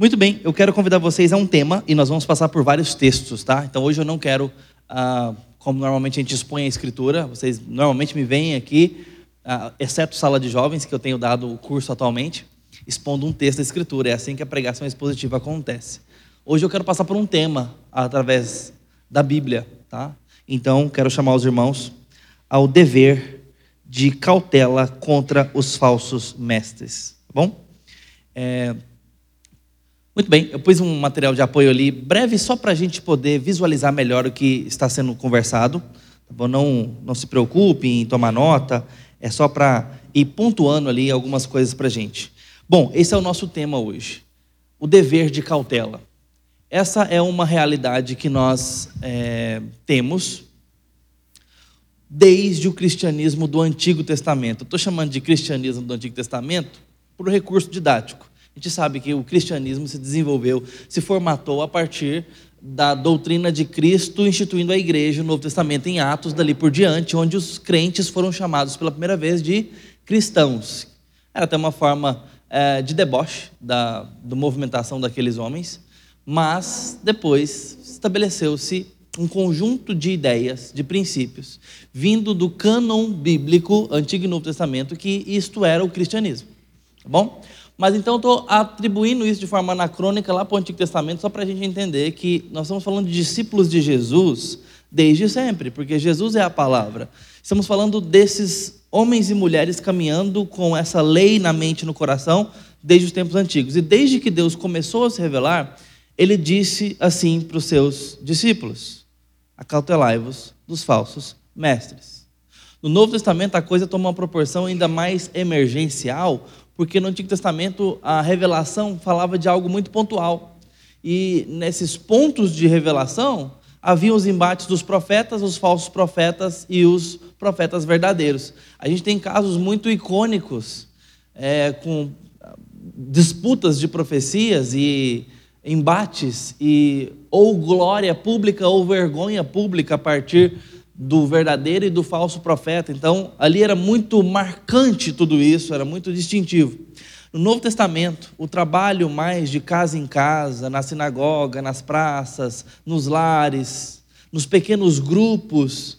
Muito bem, eu quero convidar vocês a um tema e nós vamos passar por vários textos, tá? Então hoje eu não quero, ah, como normalmente a gente expõe a escritura, vocês normalmente me veem aqui, ah, exceto sala de jovens, que eu tenho dado o curso atualmente, expondo um texto da escritura. É assim que a pregação expositiva acontece. Hoje eu quero passar por um tema através da Bíblia, tá? Então quero chamar os irmãos ao dever de cautela contra os falsos mestres, tá bom? É, muito bem, eu pus um material de apoio ali, breve, só para a gente poder visualizar melhor o que está sendo conversado. Tá bom? Não, não se preocupe em tomar nota, é só para ir pontuando ali algumas coisas para a gente. Bom, esse é o nosso tema hoje, o dever de cautela. Essa é uma realidade que nós é, temos desde o cristianismo do Antigo Testamento. Estou chamando de cristianismo do Antigo Testamento por recurso didático. A gente sabe que o cristianismo se desenvolveu, se formatou a partir da doutrina de Cristo instituindo a igreja, o Novo Testamento em Atos, dali por diante, onde os crentes foram chamados pela primeira vez de cristãos. Era até uma forma é, de deboche da, da movimentação daqueles homens, mas depois estabeleceu-se um conjunto de ideias, de princípios, vindo do cânon bíblico, Antigo e Novo Testamento, que isto era o cristianismo. Tá bom? Mas então estou atribuindo isso de forma anacrônica lá para o Antigo Testamento, só para a gente entender que nós estamos falando de discípulos de Jesus desde sempre, porque Jesus é a palavra. Estamos falando desses homens e mulheres caminhando com essa lei na mente e no coração desde os tempos antigos. E desde que Deus começou a se revelar, ele disse assim para os seus discípulos: Acautelai-vos dos falsos mestres. No Novo Testamento a coisa toma uma proporção ainda mais emergencial, porque no Antigo Testamento a revelação falava de algo muito pontual. E nesses pontos de revelação haviam os embates dos profetas, os falsos profetas e os profetas verdadeiros. A gente tem casos muito icônicos é, com disputas de profecias e embates e ou glória pública ou vergonha pública a partir do verdadeiro e do falso profeta. Então, ali era muito marcante tudo isso, era muito distintivo. No Novo Testamento, o trabalho mais de casa em casa, na sinagoga, nas praças, nos lares, nos pequenos grupos,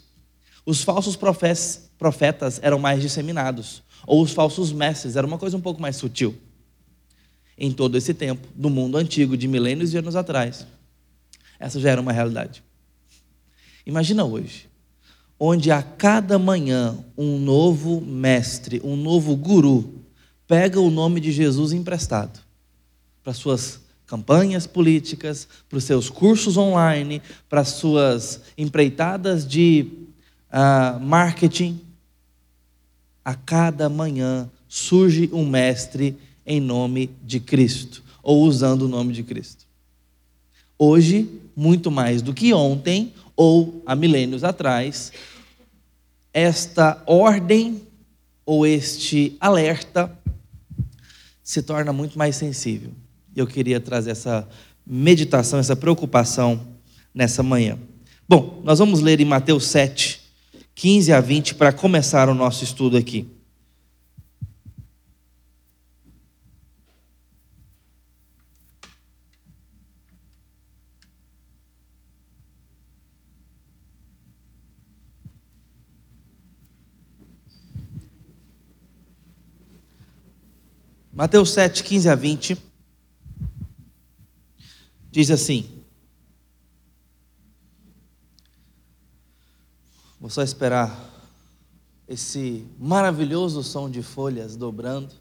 os falsos profetas eram mais disseminados, ou os falsos mestres, era uma coisa um pouco mais sutil. Em todo esse tempo, do mundo antigo, de milênios de anos atrás, essa já era uma realidade. Imagina hoje, onde a cada manhã um novo mestre, um novo guru, pega o nome de Jesus emprestado para suas campanhas políticas, para os seus cursos online, para as suas empreitadas de uh, marketing. A cada manhã surge um mestre em nome de Cristo, ou usando o nome de Cristo. Hoje, muito mais do que ontem, ou há milênios atrás, esta ordem ou este alerta se torna muito mais sensível. Eu queria trazer essa meditação, essa preocupação nessa manhã. Bom, nós vamos ler em Mateus 7, 15 a 20 para começar o nosso estudo aqui. Mateus 7, 15 a 20, diz assim: Vou só esperar esse maravilhoso som de folhas dobrando.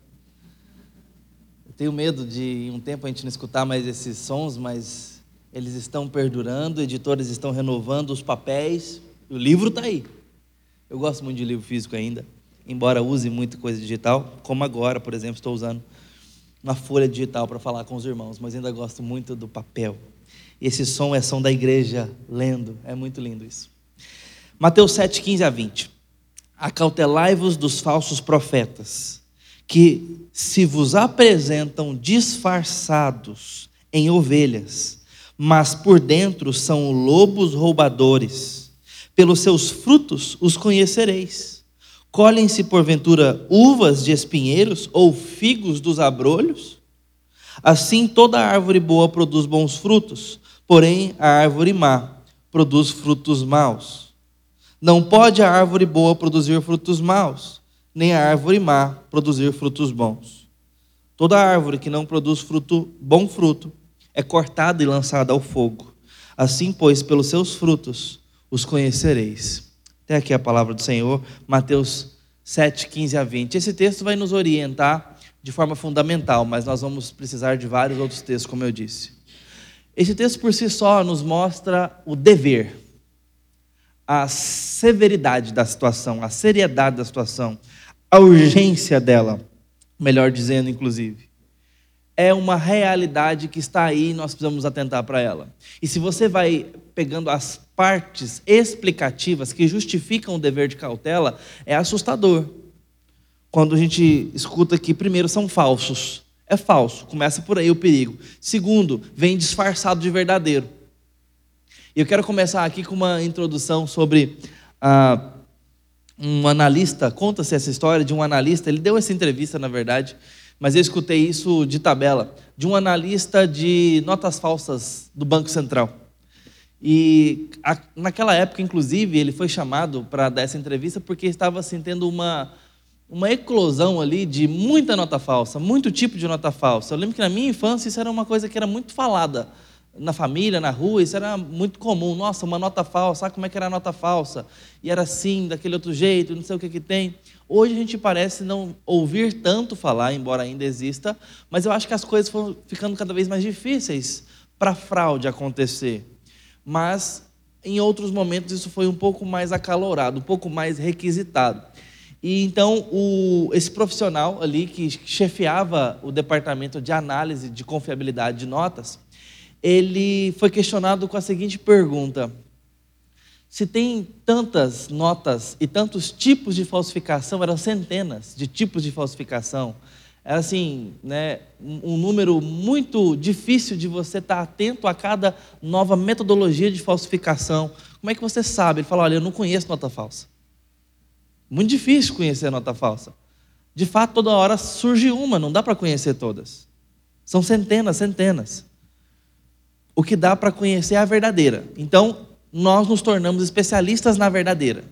Eu tenho medo de em um tempo a gente não escutar mais esses sons, mas eles estão perdurando, editores estão renovando os papéis, o livro está aí. Eu gosto muito de livro físico ainda embora use muito coisa digital, como agora, por exemplo, estou usando uma folha digital para falar com os irmãos, mas ainda gosto muito do papel. Esse som é som da igreja lendo, é muito lindo isso. Mateus 7, 15 a 20. Acautelai-vos dos falsos profetas, que se vos apresentam disfarçados em ovelhas, mas por dentro são lobos roubadores. Pelos seus frutos os conhecereis. Colhem-se porventura uvas de espinheiros ou figos dos abrolhos? Assim, toda árvore boa produz bons frutos, porém a árvore má produz frutos maus. Não pode a árvore boa produzir frutos maus, nem a árvore má produzir frutos bons. Toda árvore que não produz fruto, bom fruto é cortada e lançada ao fogo. Assim, pois, pelos seus frutos os conhecereis. Até aqui a palavra do Senhor, Mateus 7, 15 a 20. Esse texto vai nos orientar de forma fundamental, mas nós vamos precisar de vários outros textos, como eu disse. Esse texto por si só nos mostra o dever, a severidade da situação, a seriedade da situação, a urgência dela, melhor dizendo, inclusive. É uma realidade que está aí e nós precisamos atentar para ela. E se você vai pegando as partes explicativas que justificam o dever de cautela, é assustador. Quando a gente escuta que, primeiro, são falsos. É falso, começa por aí o perigo. Segundo, vem disfarçado de verdadeiro. E eu quero começar aqui com uma introdução sobre ah, um analista. Conta-se essa história de um analista, ele deu essa entrevista, na verdade, mas eu escutei isso de tabela, de um analista de notas falsas do Banco Central. E a, naquela época, inclusive, ele foi chamado para dar essa entrevista porque estava assim, uma, uma eclosão ali de muita nota falsa, muito tipo de nota falsa. Eu lembro que na minha infância isso era uma coisa que era muito falada na família, na rua, isso era muito comum. Nossa, uma nota falsa, sabe como é que era a nota falsa? E era assim, daquele outro jeito, não sei o que que tem. Hoje a gente parece não ouvir tanto falar, embora ainda exista, mas eu acho que as coisas foram ficando cada vez mais difíceis para fraude acontecer. Mas em outros momentos isso foi um pouco mais acalorado, um pouco mais requisitado. E então o, esse profissional ali que chefiava o departamento de análise de confiabilidade de notas, ele foi questionado com a seguinte pergunta: se tem tantas notas e tantos tipos de falsificação, eram centenas de tipos de falsificação, era assim, né, um número muito difícil de você estar atento a cada nova metodologia de falsificação. Como é que você sabe? Ele falou: olha, eu não conheço nota falsa. Muito difícil conhecer nota falsa. De fato, toda hora surge uma, não dá para conhecer todas. São centenas, centenas o que dá para conhecer é a verdadeira. Então, nós nos tornamos especialistas na verdadeira.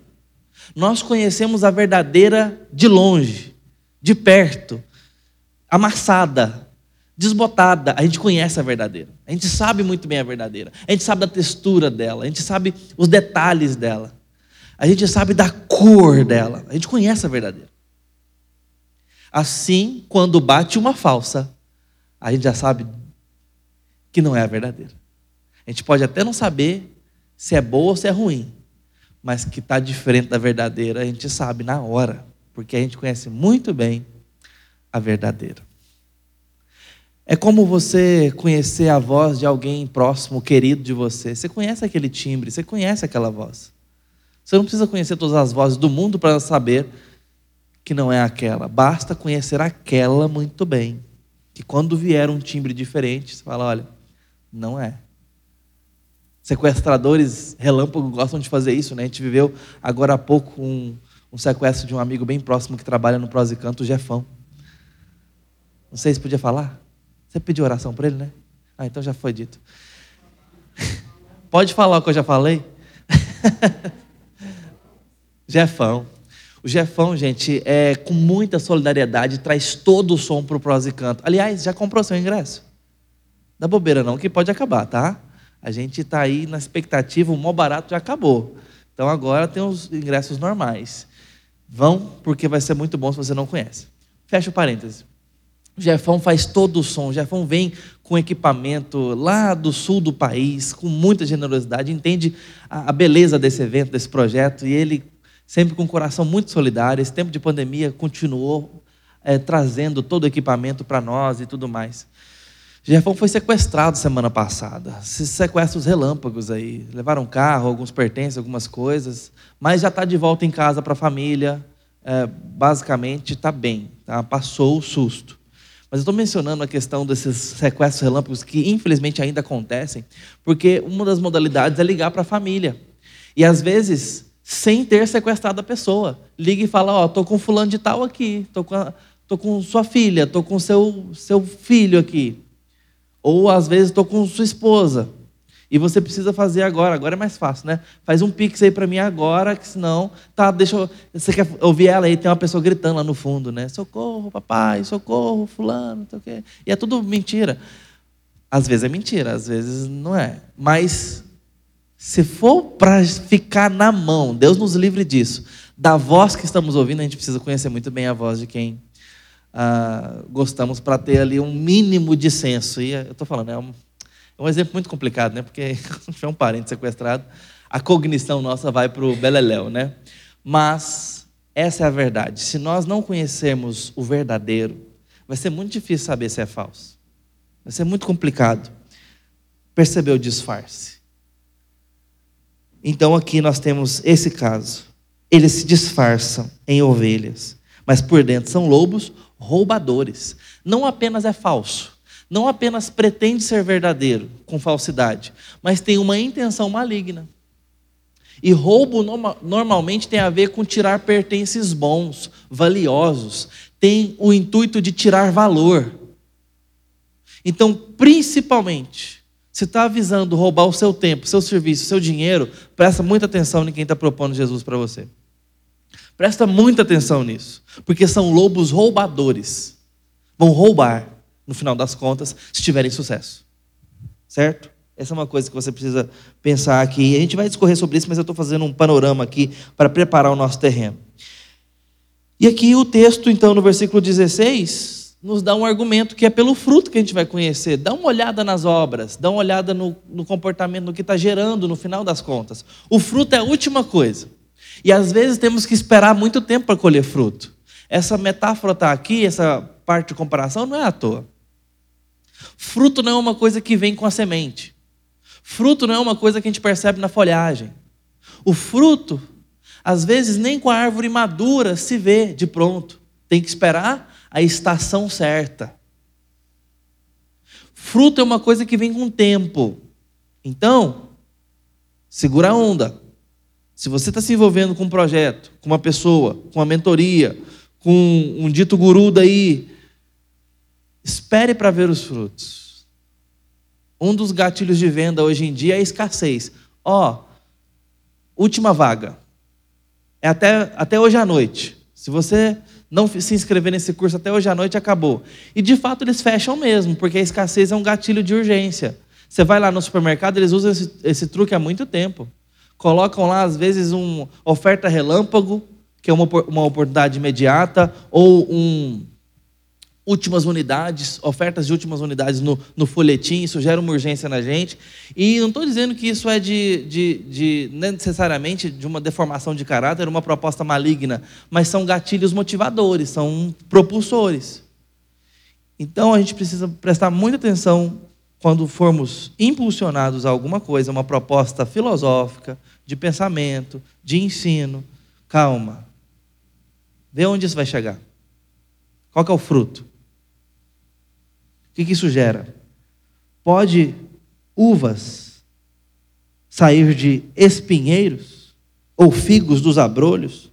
Nós conhecemos a verdadeira de longe, de perto, amassada, desbotada. A gente conhece a verdadeira. A gente sabe muito bem a verdadeira. A gente sabe da textura dela, a gente sabe os detalhes dela. A gente sabe da cor dela. A gente conhece a verdadeira. Assim, quando bate uma falsa, a gente já sabe que não é a verdadeira. A gente pode até não saber se é boa ou se é ruim, mas que está diferente da verdadeira, a gente sabe na hora, porque a gente conhece muito bem a verdadeira. É como você conhecer a voz de alguém próximo, querido de você. Você conhece aquele timbre, você conhece aquela voz. Você não precisa conhecer todas as vozes do mundo para saber que não é aquela. Basta conhecer aquela muito bem. Que quando vier um timbre diferente, você fala: olha, não é. Sequestradores relâmpago gostam de fazer isso, né? A gente viveu agora há pouco um, um sequestro de um amigo bem próximo que trabalha no Prós e Canto, o Jefão. Não sei se podia falar. Você pediu oração para ele, né? Ah, então já foi dito. Pode falar o que eu já falei? Jefão. O Jefão, gente, é com muita solidariedade, traz todo o som para o Prós e Canto. Aliás, já comprou seu ingresso? Dá bobeira não, que pode acabar, tá? A gente está aí na expectativa, o mó barato já acabou. Então agora tem os ingressos normais. Vão, porque vai ser muito bom se você não conhece. Fecha o parêntese. O Jefão faz todo o som. O Jefão vem com equipamento lá do sul do país, com muita generosidade, entende a beleza desse evento, desse projeto, e ele, sempre com um coração muito solidário, esse tempo de pandemia continuou é, trazendo todo o equipamento para nós e tudo mais. Jefão foi sequestrado semana passada. Esses sequestros relâmpagos aí. Levaram carro, alguns pertences, algumas coisas. Mas já está de volta em casa para a família. É, basicamente está bem. Tá? Passou o susto. Mas eu estou mencionando a questão desses sequestros relâmpagos que infelizmente ainda acontecem, porque uma das modalidades é ligar para a família. E às vezes, sem ter sequestrado a pessoa, liga e fala: Ó, oh, estou com fulano de tal aqui, estou com, tô com sua filha, estou com seu, seu filho aqui. Ou às vezes estou com sua esposa e você precisa fazer agora. Agora é mais fácil, né? Faz um pix aí para mim agora, que senão, tá, deixa eu, você quer ouvir ela aí, tem uma pessoa gritando lá no fundo, né? Socorro, papai, socorro, fulano, não sei o quê. E é tudo mentira. Às vezes é mentira, às vezes não é. Mas se for para ficar na mão, Deus nos livre disso. Da voz que estamos ouvindo, a gente precisa conhecer muito bem a voz de quem ah, gostamos para ter ali um mínimo de senso. E eu estou falando, é um, é um exemplo muito complicado, né? Porque se tiver um parente sequestrado, a cognição nossa vai para o beleléu, né? Mas essa é a verdade. Se nós não conhecermos o verdadeiro, vai ser muito difícil saber se é falso. Vai ser muito complicado perceber o disfarce. Então aqui nós temos esse caso. Eles se disfarçam em ovelhas, mas por dentro são lobos roubadores. Não apenas é falso, não apenas pretende ser verdadeiro com falsidade, mas tem uma intenção maligna. E roubo normalmente tem a ver com tirar pertences bons, valiosos, tem o intuito de tirar valor. Então, principalmente, se está avisando roubar o seu tempo, seu serviço, seu dinheiro, presta muita atenção em quem está propondo Jesus para você. Presta muita atenção nisso, porque são lobos roubadores. Vão roubar, no final das contas, se tiverem sucesso. Certo? Essa é uma coisa que você precisa pensar aqui. A gente vai discorrer sobre isso, mas eu estou fazendo um panorama aqui para preparar o nosso terreno. E aqui o texto, então, no versículo 16, nos dá um argumento que é pelo fruto que a gente vai conhecer. Dá uma olhada nas obras, dá uma olhada no, no comportamento, no que está gerando no final das contas. O fruto é a última coisa. E às vezes temos que esperar muito tempo para colher fruto. Essa metáfora está aqui, essa parte de comparação, não é à toa. Fruto não é uma coisa que vem com a semente. Fruto não é uma coisa que a gente percebe na folhagem. O fruto, às vezes, nem com a árvore madura se vê de pronto. Tem que esperar a estação certa. Fruto é uma coisa que vem com tempo. Então, segura a onda. Se você está se envolvendo com um projeto, com uma pessoa, com uma mentoria, com um dito guru daí, espere para ver os frutos. Um dos gatilhos de venda hoje em dia é a escassez. Ó, oh, última vaga. É até, até hoje à noite. Se você não se inscrever nesse curso até hoje à noite, acabou. E de fato eles fecham mesmo, porque a escassez é um gatilho de urgência. Você vai lá no supermercado, eles usam esse, esse truque há muito tempo colocam lá, às vezes, uma oferta relâmpago, que é uma, uma oportunidade imediata, ou um últimas unidades, ofertas de últimas unidades no, no folhetim, isso gera uma urgência na gente. E não estou dizendo que isso é de, de, de, necessariamente de uma deformação de caráter, uma proposta maligna, mas são gatilhos motivadores, são propulsores. Então a gente precisa prestar muita atenção quando formos impulsionados a alguma coisa, uma proposta filosófica, de pensamento, de ensino, calma. Vê onde isso vai chegar. Qual é o fruto? Que, que isso gera? Pode uvas sair de espinheiros ou figos dos abrolhos?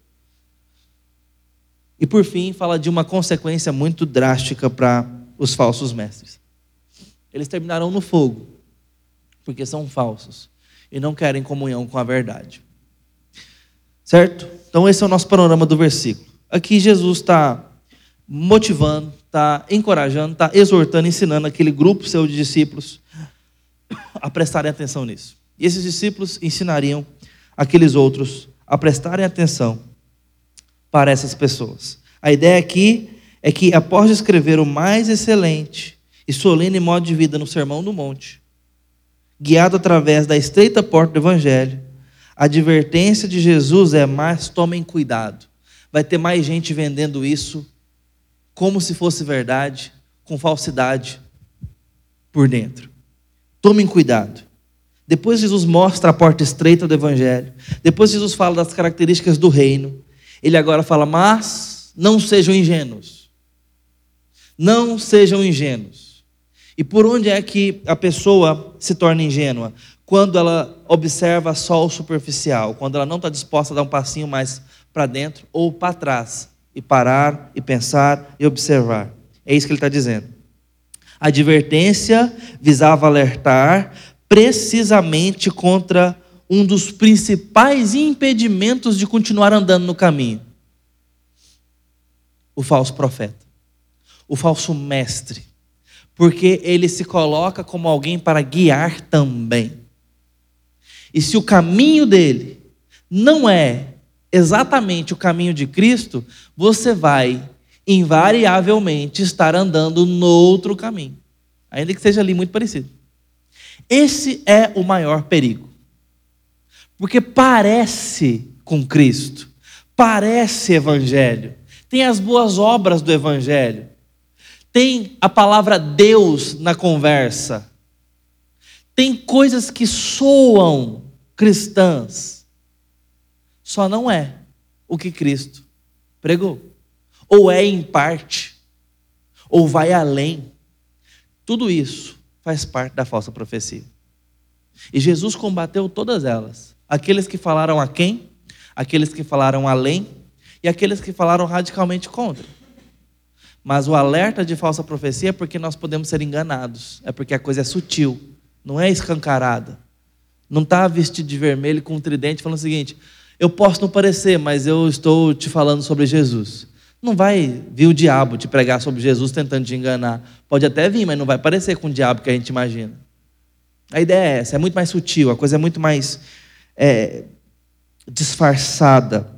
E por fim, fala de uma consequência muito drástica para os falsos mestres eles terminarão no fogo, porque são falsos e não querem comunhão com a verdade. Certo? Então, esse é o nosso panorama do versículo. Aqui, Jesus está motivando, está encorajando, está exortando, ensinando aquele grupo seu de discípulos a prestarem atenção nisso. E esses discípulos ensinariam aqueles outros a prestarem atenção para essas pessoas. A ideia aqui é que, após escrever o mais excelente e solene modo de vida no Sermão do Monte, guiado através da estreita porta do Evangelho, a advertência de Jesus é: mas tomem cuidado. Vai ter mais gente vendendo isso como se fosse verdade, com falsidade por dentro. Tomem cuidado. Depois Jesus mostra a porta estreita do Evangelho. Depois Jesus fala das características do reino. Ele agora fala: mas não sejam ingênuos. Não sejam ingênuos. E por onde é que a pessoa se torna ingênua? Quando ela observa só o superficial, quando ela não está disposta a dar um passinho mais para dentro ou para trás, e parar, e pensar, e observar. É isso que ele está dizendo. A advertência visava alertar precisamente contra um dos principais impedimentos de continuar andando no caminho: o falso profeta, o falso mestre, porque ele se coloca como alguém para guiar também. E se o caminho dele não é exatamente o caminho de Cristo, você vai invariavelmente estar andando no outro caminho, ainda que seja ali muito parecido. Esse é o maior perigo. Porque parece com Cristo, parece evangelho, tem as boas obras do evangelho, tem a palavra Deus na conversa, tem coisas que soam cristãs, só não é o que Cristo pregou, ou é em parte, ou vai além. Tudo isso faz parte da falsa profecia. E Jesus combateu todas elas. Aqueles que falaram a quem, aqueles que falaram além e aqueles que falaram radicalmente contra. Mas o alerta de falsa profecia é porque nós podemos ser enganados, é porque a coisa é sutil, não é escancarada. Não está vestido de vermelho com um tridente falando o seguinte: eu posso não parecer, mas eu estou te falando sobre Jesus. Não vai vir o diabo te pregar sobre Jesus tentando te enganar. Pode até vir, mas não vai parecer com o diabo que a gente imagina. A ideia é essa, é muito mais sutil, a coisa é muito mais é, disfarçada.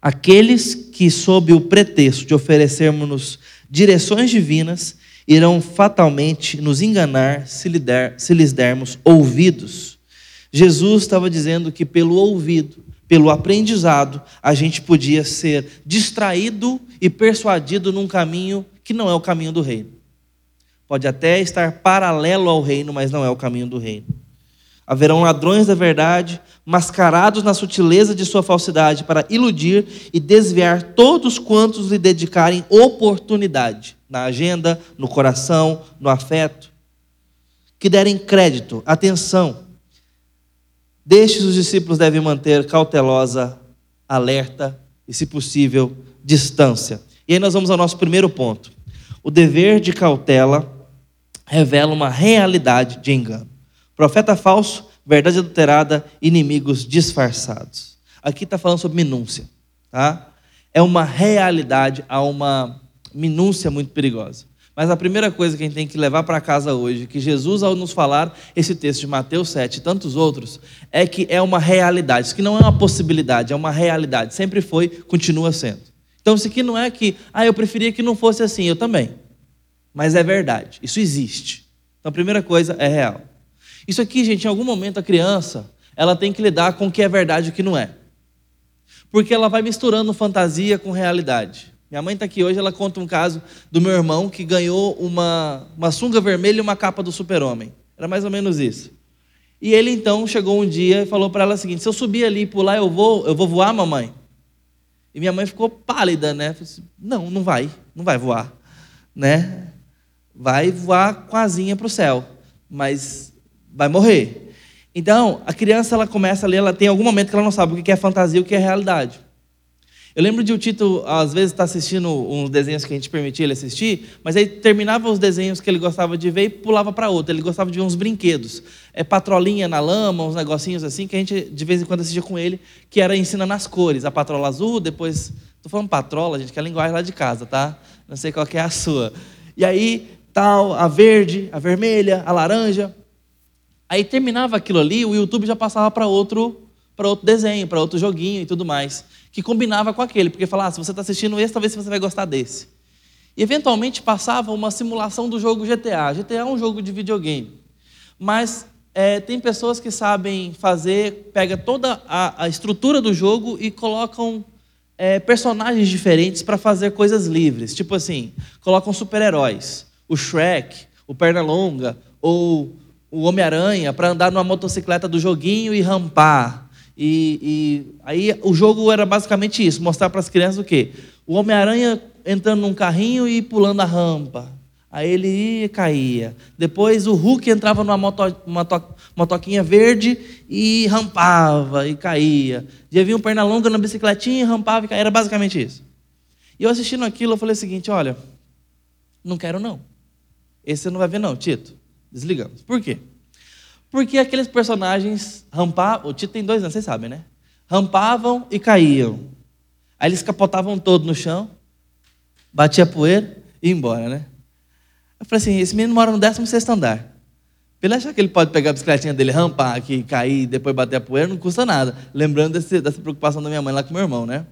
Aqueles que, sob o pretexto de oferecermos-nos direções divinas, irão fatalmente nos enganar se, se lhes dermos ouvidos. Jesus estava dizendo que pelo ouvido, pelo aprendizado, a gente podia ser distraído e persuadido num caminho que não é o caminho do reino. Pode até estar paralelo ao reino, mas não é o caminho do reino. Haverão ladrões da verdade, mascarados na sutileza de sua falsidade, para iludir e desviar todos quantos lhe dedicarem oportunidade na agenda, no coração, no afeto, que derem crédito, atenção. Destes os discípulos devem manter cautelosa, alerta e, se possível, distância. E aí nós vamos ao nosso primeiro ponto. O dever de cautela revela uma realidade de engano. Profeta falso, verdade adulterada, inimigos disfarçados. Aqui está falando sobre minúcia. Tá? É uma realidade, há uma minúcia muito perigosa. Mas a primeira coisa que a gente tem que levar para casa hoje, que Jesus, ao nos falar esse texto de Mateus 7 e tantos outros, é que é uma realidade. Isso que não é uma possibilidade, é uma realidade. Sempre foi, continua sendo. Então, isso aqui não é que, ah, eu preferia que não fosse assim, eu também. Mas é verdade, isso existe. Então, a primeira coisa é real. Isso aqui, gente, em algum momento a criança, ela tem que lidar com o que é verdade e o que não é. Porque ela vai misturando fantasia com realidade. Minha mãe está aqui hoje, ela conta um caso do meu irmão que ganhou uma, uma sunga vermelha e uma capa do super-homem. Era mais ou menos isso. E ele então chegou um dia e falou para ela o seguinte: se eu subir ali e pular, eu vou, eu vou voar, mamãe? E minha mãe ficou pálida, né? Assim, não, não vai, não vai voar, né? Vai voar com asinha para o céu, mas vai morrer. Então, a criança ela começa a ler, ela tem algum momento que ela não sabe o que é fantasia e o que é realidade. Eu lembro de o Tito, às vezes, estar tá assistindo uns desenhos que a gente permitia ele assistir, mas aí terminava os desenhos que ele gostava de ver e pulava para outro. Ele gostava de ver uns brinquedos. É patrolinha na lama, uns negocinhos assim, que a gente de vez em quando assistia com ele, que era ensinando as cores. A patrola azul, depois. Estou falando patrola, gente, que é a linguagem lá de casa, tá? Não sei qual é a sua. E aí, tal, a verde, a vermelha, a laranja. Aí terminava aquilo ali, o YouTube já passava para outro, outro desenho, para outro joguinho e tudo mais, que combinava com aquele, porque falava, ah, se você está assistindo esse, talvez você vai gostar desse. E eventualmente passava uma simulação do jogo GTA. GTA é um jogo de videogame, mas é, tem pessoas que sabem fazer, pega toda a, a estrutura do jogo e colocam é, personagens diferentes para fazer coisas livres. Tipo assim, colocam super-heróis, o Shrek, o Pernalonga, ou o Homem-Aranha para andar numa motocicleta do joguinho e rampar. E, e aí o jogo era basicamente isso, mostrar para as crianças o quê? O Homem-Aranha entrando num carrinho e pulando a rampa. Aí ele ia e caía. Depois o Hulk entrava numa moto, moto, motoquinha verde e rampava e caía. Já vinha um perna longa na bicicletinha e rampava e caía. Era basicamente isso. E eu assistindo aquilo, eu falei o seguinte: olha, não quero não. Esse você não vai ver, não, Tito. Desligamos. Por quê? Porque aqueles personagens rampavam. O Tito tem dois anos, vocês sabem, né? Rampavam e caíam. Aí eles capotavam todo no chão, batia poeira e ia embora, né? Eu falei assim: esse menino mora no 16 andar. Ele achar que ele pode pegar a bicicletinha dele, rampar aqui, cair e depois bater a poeira, não custa nada. Lembrando desse, dessa preocupação da minha mãe lá com meu irmão, né?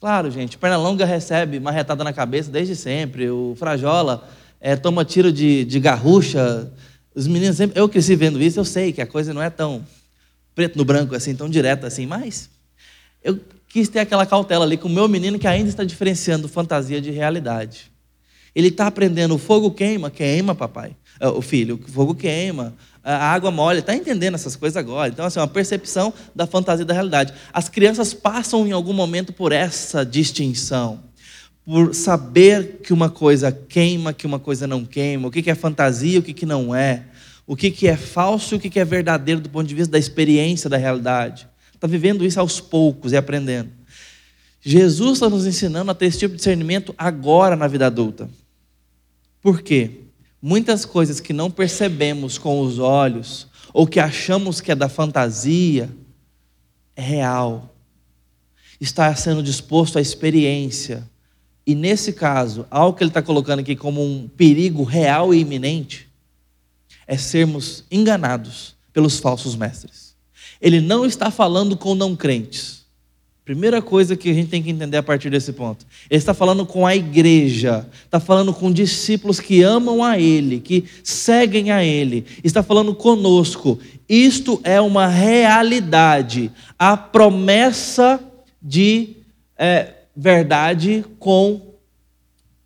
Claro, gente, perna longa recebe marretada na cabeça desde sempre. O Frajola é, toma tiro de, de garrucha. Os meninos sempre. Eu cresci vendo isso, eu sei que a coisa não é tão preto no branco assim, tão direta assim, mas eu quis ter aquela cautela ali com o meu menino que ainda está diferenciando fantasia de realidade. Ele está aprendendo: o fogo queima, queima, papai. É, o filho, o fogo queima, a água molha, está entendendo essas coisas agora. Então, assim, é uma percepção da fantasia da realidade. As crianças passam em algum momento por essa distinção, por saber que uma coisa queima, que uma coisa não queima, o que é fantasia, o que não é, o que é falso e o que é verdadeiro do ponto de vista da experiência da realidade. Está vivendo isso aos poucos e aprendendo. Jesus está nos ensinando a ter esse tipo de discernimento agora na vida adulta. Por quê? Muitas coisas que não percebemos com os olhos, ou que achamos que é da fantasia, é real. Está sendo disposto à experiência. E nesse caso, algo que ele está colocando aqui como um perigo real e iminente, é sermos enganados pelos falsos mestres. Ele não está falando com não crentes. Primeira coisa que a gente tem que entender a partir desse ponto. Ele está falando com a igreja, está falando com discípulos que amam a Ele, que seguem a Ele, está falando conosco. Isto é uma realidade, a promessa de é, verdade com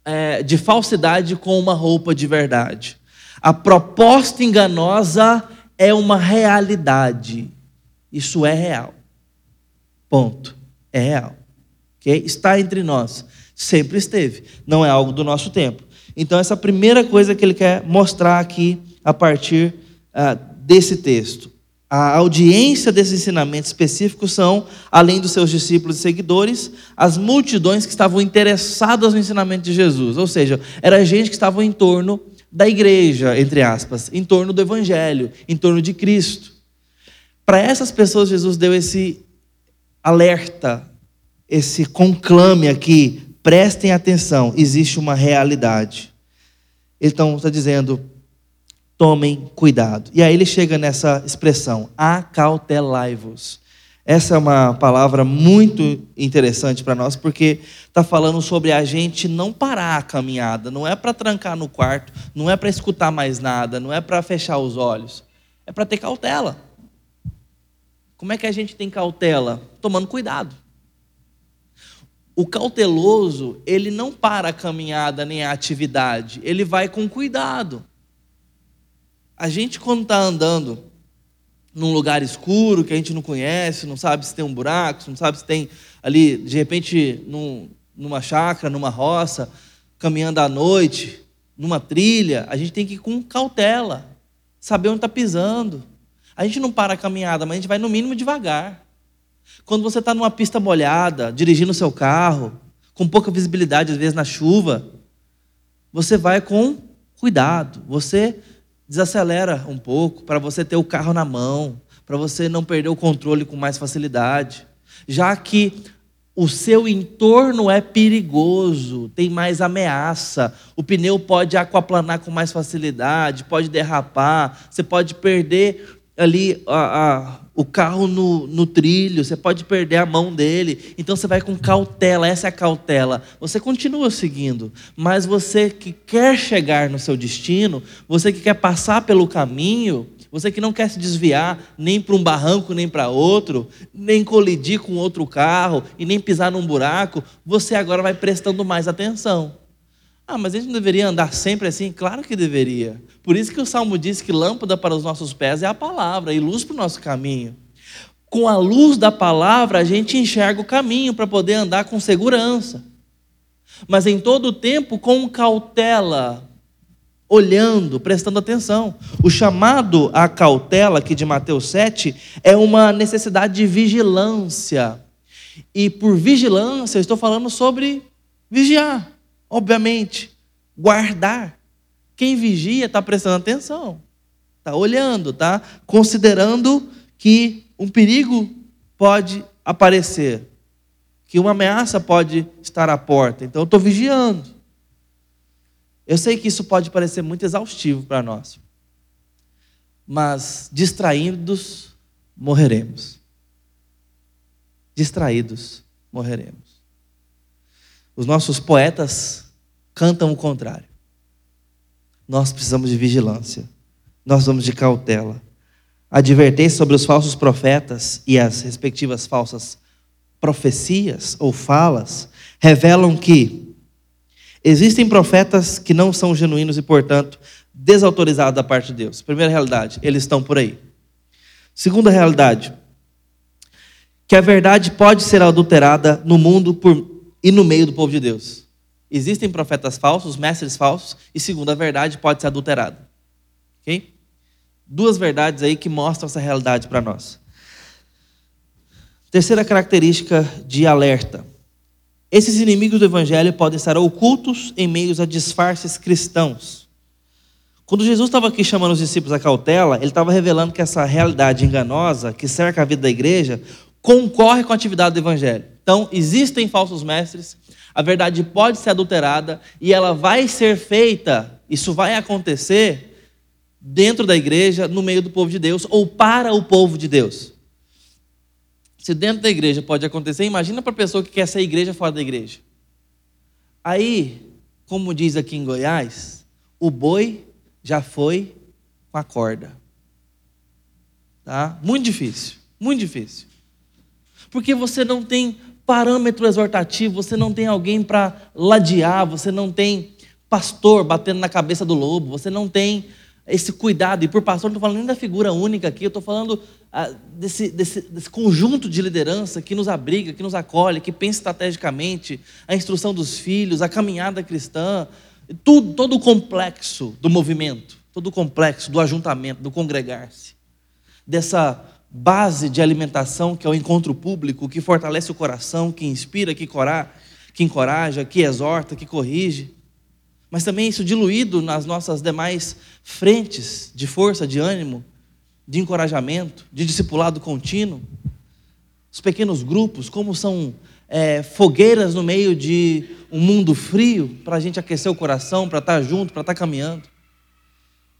é, de falsidade com uma roupa de verdade. A proposta enganosa é uma realidade. Isso é real. Ponto é real. Okay? Está entre nós. Sempre esteve. Não é algo do nosso tempo. Então, essa é a primeira coisa que ele quer mostrar aqui a partir uh, desse texto. A audiência desses ensinamentos específicos são, além dos seus discípulos e seguidores, as multidões que estavam interessadas no ensinamento de Jesus. Ou seja, era gente que estava em torno da igreja, entre aspas, em torno do evangelho, em torno de Cristo. Para essas pessoas, Jesus deu esse alerta, esse conclame aqui, prestem atenção, existe uma realidade. Então está dizendo, tomem cuidado. E aí ele chega nessa expressão, acautelai-vos. Essa é uma palavra muito interessante para nós, porque está falando sobre a gente não parar a caminhada, não é para trancar no quarto, não é para escutar mais nada, não é para fechar os olhos, é para ter cautela. Como é que a gente tem cautela? Tomando cuidado. O cauteloso, ele não para a caminhada nem a atividade, ele vai com cuidado. A gente, quando está andando num lugar escuro que a gente não conhece, não sabe se tem um buraco, não sabe se tem ali, de repente, num, numa chácara, numa roça, caminhando à noite, numa trilha, a gente tem que ir com cautela, saber onde está pisando. A gente não para a caminhada, mas a gente vai no mínimo devagar. Quando você está numa pista molhada, dirigindo o seu carro, com pouca visibilidade, às vezes na chuva, você vai com cuidado. Você desacelera um pouco para você ter o carro na mão, para você não perder o controle com mais facilidade. Já que o seu entorno é perigoso, tem mais ameaça, o pneu pode aquaplanar com mais facilidade, pode derrapar, você pode perder ali a, a, o carro no, no trilho, você pode perder a mão dele. Então você vai com cautela, essa é a cautela. Você continua seguindo, mas você que quer chegar no seu destino, você que quer passar pelo caminho, você que não quer se desviar nem para um barranco nem para outro, nem colidir com outro carro e nem pisar num buraco, você agora vai prestando mais atenção. Ah, mas a gente não deveria andar sempre assim? Claro que deveria. Por isso que o Salmo diz que lâmpada para os nossos pés é a palavra e luz para o nosso caminho. Com a luz da palavra, a gente enxerga o caminho para poder andar com segurança. Mas em todo o tempo, com cautela, olhando, prestando atenção. O chamado à cautela aqui de Mateus 7 é uma necessidade de vigilância. E por vigilância, eu estou falando sobre vigiar obviamente, guardar. Quem vigia está prestando atenção, está olhando, está considerando que um perigo pode aparecer, que uma ameaça pode estar à porta. Então eu estou vigiando. Eu sei que isso pode parecer muito exaustivo para nós, mas distraídos morreremos. Distraídos morreremos. Os nossos poetas cantam o contrário. Nós precisamos de vigilância, nós vamos de cautela. Advertência sobre os falsos profetas e as respectivas falsas profecias ou falas revelam que existem profetas que não são genuínos e, portanto, desautorizados da parte de Deus. Primeira realidade, eles estão por aí. Segunda realidade, que a verdade pode ser adulterada no mundo por, e no meio do povo de Deus. Existem profetas falsos, mestres falsos, e segundo a verdade pode ser adulterada. Ok? Duas verdades aí que mostram essa realidade para nós. Terceira característica de alerta. Esses inimigos do evangelho podem estar ocultos em meios a disfarces cristãos. Quando Jesus estava aqui chamando os discípulos à cautela, ele estava revelando que essa realidade enganosa que cerca a vida da igreja concorre com a atividade do evangelho. Então, existem falsos mestres, a verdade pode ser adulterada e ela vai ser feita, isso vai acontecer dentro da igreja, no meio do povo de Deus ou para o povo de Deus. Se dentro da igreja pode acontecer, imagina para a pessoa que quer ser igreja fora da igreja. Aí, como diz aqui em Goiás, o boi já foi com a corda. Tá? Muito difícil, muito difícil. Porque você não tem parâmetro exortativo, você não tem alguém para ladear, você não tem pastor batendo na cabeça do lobo, você não tem esse cuidado. E por pastor, não estou falando nem da figura única aqui, eu estou falando ah, desse, desse, desse, conjunto de liderança que nos abriga, que nos acolhe, que pensa estrategicamente, a instrução dos filhos, a caminhada cristã, tudo, todo o complexo do movimento, todo o complexo do ajuntamento, do congregar-se, dessa base de alimentação, que é o encontro público, que fortalece o coração, que inspira, que, cora, que encoraja, que exorta, que corrige. Mas também isso diluído nas nossas demais frentes de força, de ânimo, de encorajamento, de discipulado contínuo. Os pequenos grupos, como são é, fogueiras no meio de um mundo frio, para a gente aquecer o coração, para estar junto, para estar caminhando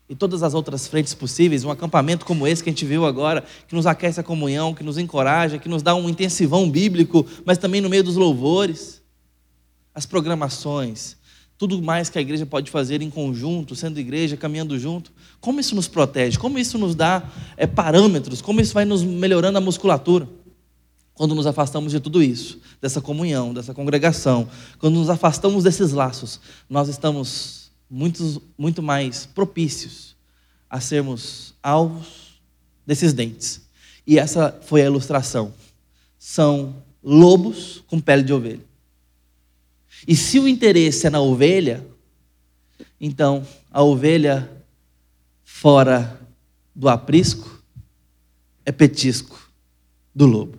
e todas as outras frentes possíveis, um acampamento como esse que a gente viu agora, que nos aquece a comunhão, que nos encoraja, que nos dá um intensivão bíblico, mas também no meio dos louvores, as programações, tudo mais que a igreja pode fazer em conjunto, sendo igreja, caminhando junto, como isso nos protege, como isso nos dá é, parâmetros, como isso vai nos melhorando a musculatura. Quando nos afastamos de tudo isso, dessa comunhão, dessa congregação, quando nos afastamos desses laços, nós estamos muito, muito mais propícios a sermos alvos desses dentes. E essa foi a ilustração. São lobos com pele de ovelha. E se o interesse é na ovelha, então a ovelha fora do aprisco é petisco do lobo.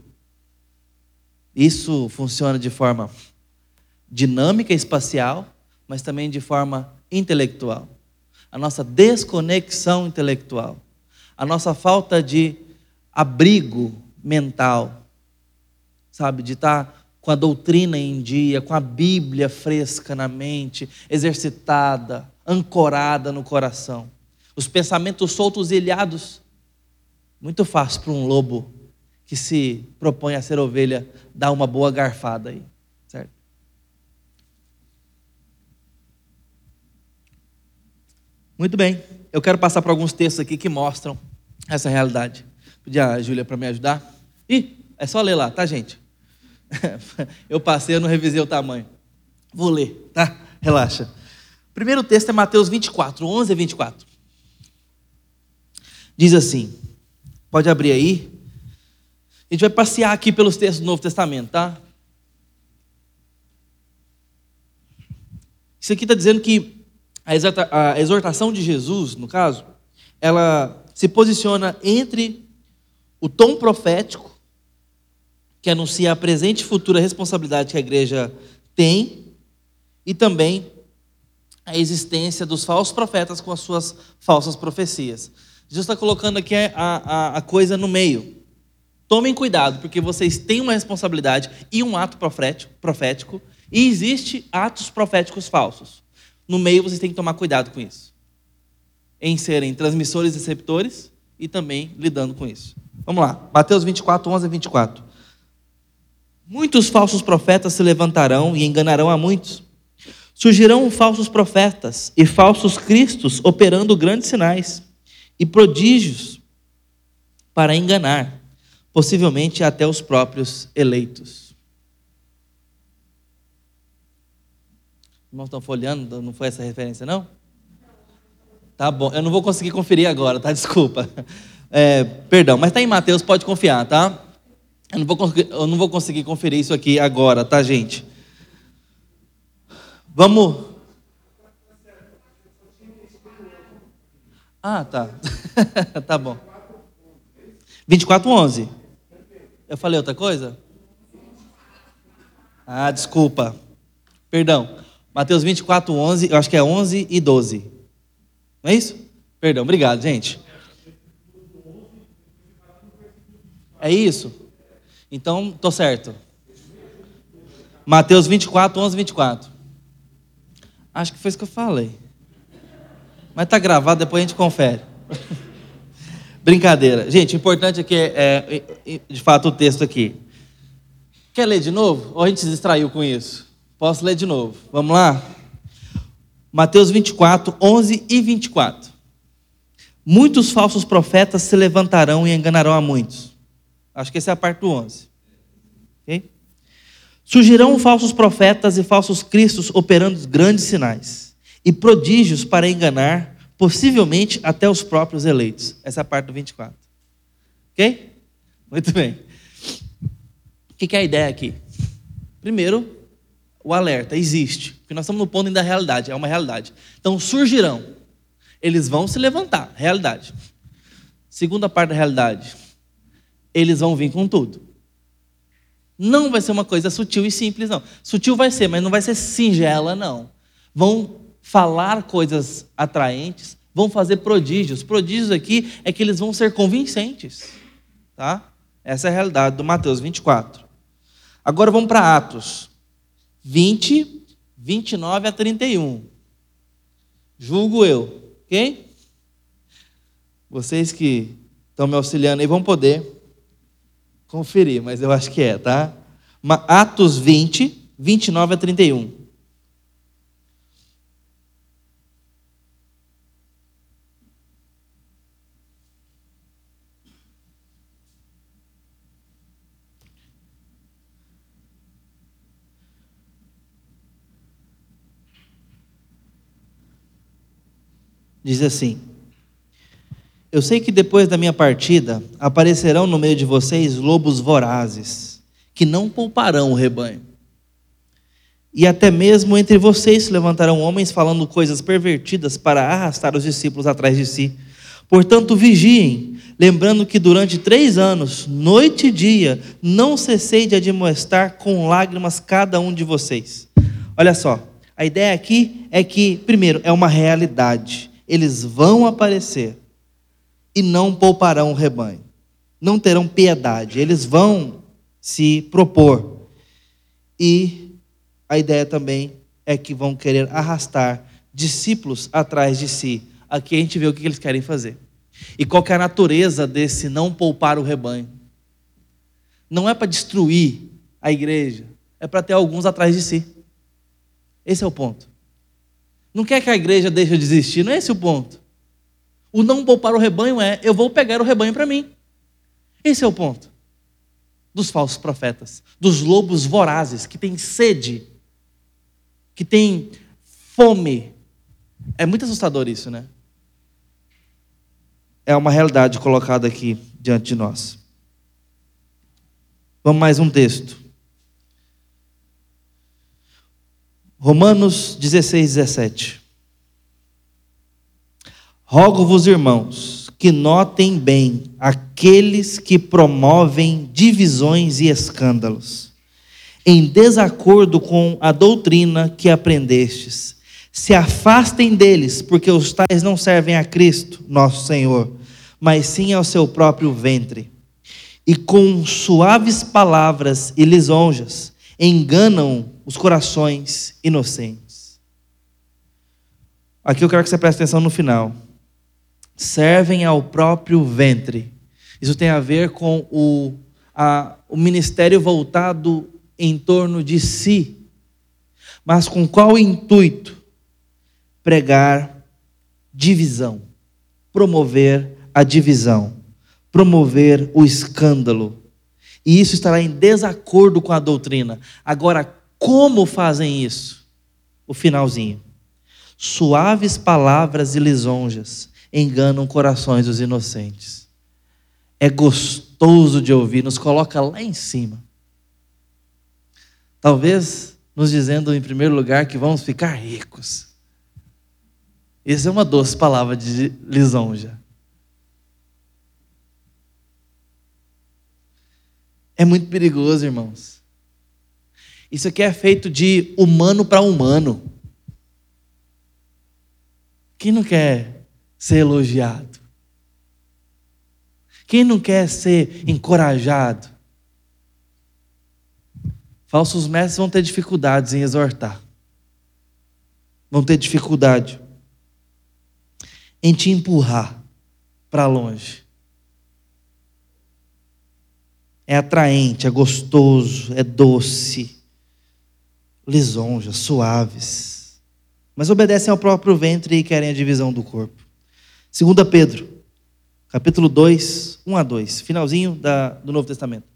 Isso funciona de forma dinâmica espacial, mas também de forma intelectual, a nossa desconexão intelectual, a nossa falta de abrigo mental, sabe, de estar com a doutrina em dia, com a Bíblia fresca na mente, exercitada, ancorada no coração. Os pensamentos soltos e ilhados, muito fácil para um lobo que se propõe a ser ovelha dar uma boa garfada aí. Muito bem, eu quero passar por alguns textos aqui que mostram essa realidade. Pedir a Júlia para me ajudar? Ih, é só ler lá, tá, gente? eu passei, eu não revisei o tamanho. Vou ler, tá? Relaxa. Primeiro texto é Mateus 24, 11 e 24. Diz assim, pode abrir aí. A gente vai passear aqui pelos textos do Novo Testamento, tá? Isso aqui está dizendo que a exortação de Jesus, no caso, ela se posiciona entre o tom profético, que anuncia a presente e futura responsabilidade que a igreja tem, e também a existência dos falsos profetas com as suas falsas profecias. Jesus está colocando aqui a, a, a coisa no meio. Tomem cuidado, porque vocês têm uma responsabilidade e um ato profético, profético e existe atos proféticos falsos. No meio vocês têm que tomar cuidado com isso. Em serem transmissores e receptores e também lidando com isso. Vamos lá, Mateus 24, 11 a 24. Muitos falsos profetas se levantarão e enganarão a muitos. Surgirão falsos profetas e falsos cristos operando grandes sinais e prodígios para enganar, possivelmente até os próprios eleitos. Irmãos estão folheando? Não foi essa referência, não? Tá bom, eu não vou conseguir conferir agora, tá? Desculpa. É, perdão, mas está em Mateus, pode confiar, tá? Eu não, vou, eu não vou conseguir conferir isso aqui agora, tá, gente? Vamos. Ah, tá. tá bom. 24, 11. Eu falei outra coisa? Ah, desculpa. Perdão. Mateus 24, 11. Eu acho que é 11 e 12. Não é isso? Perdão, obrigado, gente. É isso? Então, tô certo. Mateus 24, 11, 24. Acho que foi isso que eu falei. Mas tá gravado, depois a gente confere. Brincadeira. Gente, o importante aqui é, é, é, de fato, o texto aqui. Quer ler de novo? Ou a gente se distraiu com isso? Posso ler de novo? Vamos lá? Mateus 24, 11 e 24. Muitos falsos profetas se levantarão e enganarão a muitos. Acho que essa é a parte do 11. Okay? Surgirão falsos profetas e falsos cristos operando grandes sinais e prodígios para enganar, possivelmente até os próprios eleitos. Essa é a parte do 24. Ok? Muito bem. O que é a ideia aqui? Primeiro, o alerta existe, porque nós estamos no ponto da realidade, é uma realidade. Então surgirão, eles vão se levantar, realidade. Segunda parte da realidade, eles vão vir com tudo. Não vai ser uma coisa sutil e simples, não. Sutil vai ser, mas não vai ser singela, não. Vão falar coisas atraentes, vão fazer prodígios. Prodígios aqui é que eles vão ser convincentes. Tá? Essa é a realidade do Mateus 24. Agora vamos para Atos 20, 29 a 31. Julgo eu, ok? Vocês que estão me auxiliando aí vão poder conferir, mas eu acho que é, tá? Atos 20, 29 a 31. Diz assim: eu sei que depois da minha partida aparecerão no meio de vocês lobos vorazes, que não pouparão o rebanho. E até mesmo entre vocês se levantarão homens falando coisas pervertidas para arrastar os discípulos atrás de si. Portanto, vigiem, lembrando que durante três anos, noite e dia, não cessei de admoestar com lágrimas cada um de vocês. Olha só, a ideia aqui é que, primeiro, é uma realidade. Eles vão aparecer e não pouparão o rebanho. Não terão piedade. Eles vão se propor. E a ideia também é que vão querer arrastar discípulos atrás de si. Aqui a gente vê o que eles querem fazer. E qual é a natureza desse não poupar o rebanho? Não é para destruir a igreja, é para ter alguns atrás de si. Esse é o ponto. Não quer que a igreja deixe de existir, não é esse o ponto. O não poupar o rebanho é: eu vou pegar o rebanho para mim. Esse é o ponto dos falsos profetas, dos lobos vorazes que têm sede, que têm fome. É muito assustador isso, né? É uma realidade colocada aqui diante de nós. Vamos mais um texto. Romanos 16, 17. Rogo-vos, irmãos, que notem bem aqueles que promovem divisões e escândalos, em desacordo com a doutrina que aprendestes, Se afastem deles, porque os tais não servem a Cristo, nosso Senhor, mas sim ao seu próprio ventre. E com suaves palavras e lisonjas enganam os corações inocentes. Aqui eu quero que você preste atenção no final. Servem ao próprio ventre. Isso tem a ver com o, a, o ministério voltado em torno de si. Mas com qual intuito? Pregar divisão, promover a divisão, promover o escândalo. E isso estará em desacordo com a doutrina. Agora, como fazem isso? O finalzinho. Suaves palavras e lisonjas enganam corações dos inocentes. É gostoso de ouvir, nos coloca lá em cima. Talvez nos dizendo, em primeiro lugar, que vamos ficar ricos. Essa é uma doce palavra de lisonja. É muito perigoso, irmãos. Isso aqui é feito de humano para humano. Quem não quer ser elogiado? Quem não quer ser encorajado? Falsos mestres vão ter dificuldades em exortar. Vão ter dificuldade em te empurrar para longe. É atraente, é gostoso, é doce, lisonja, suaves. Mas obedecem ao próprio ventre e querem a divisão do corpo. 2 Pedro, capítulo 2, 1 a 2, finalzinho da, do Novo Testamento.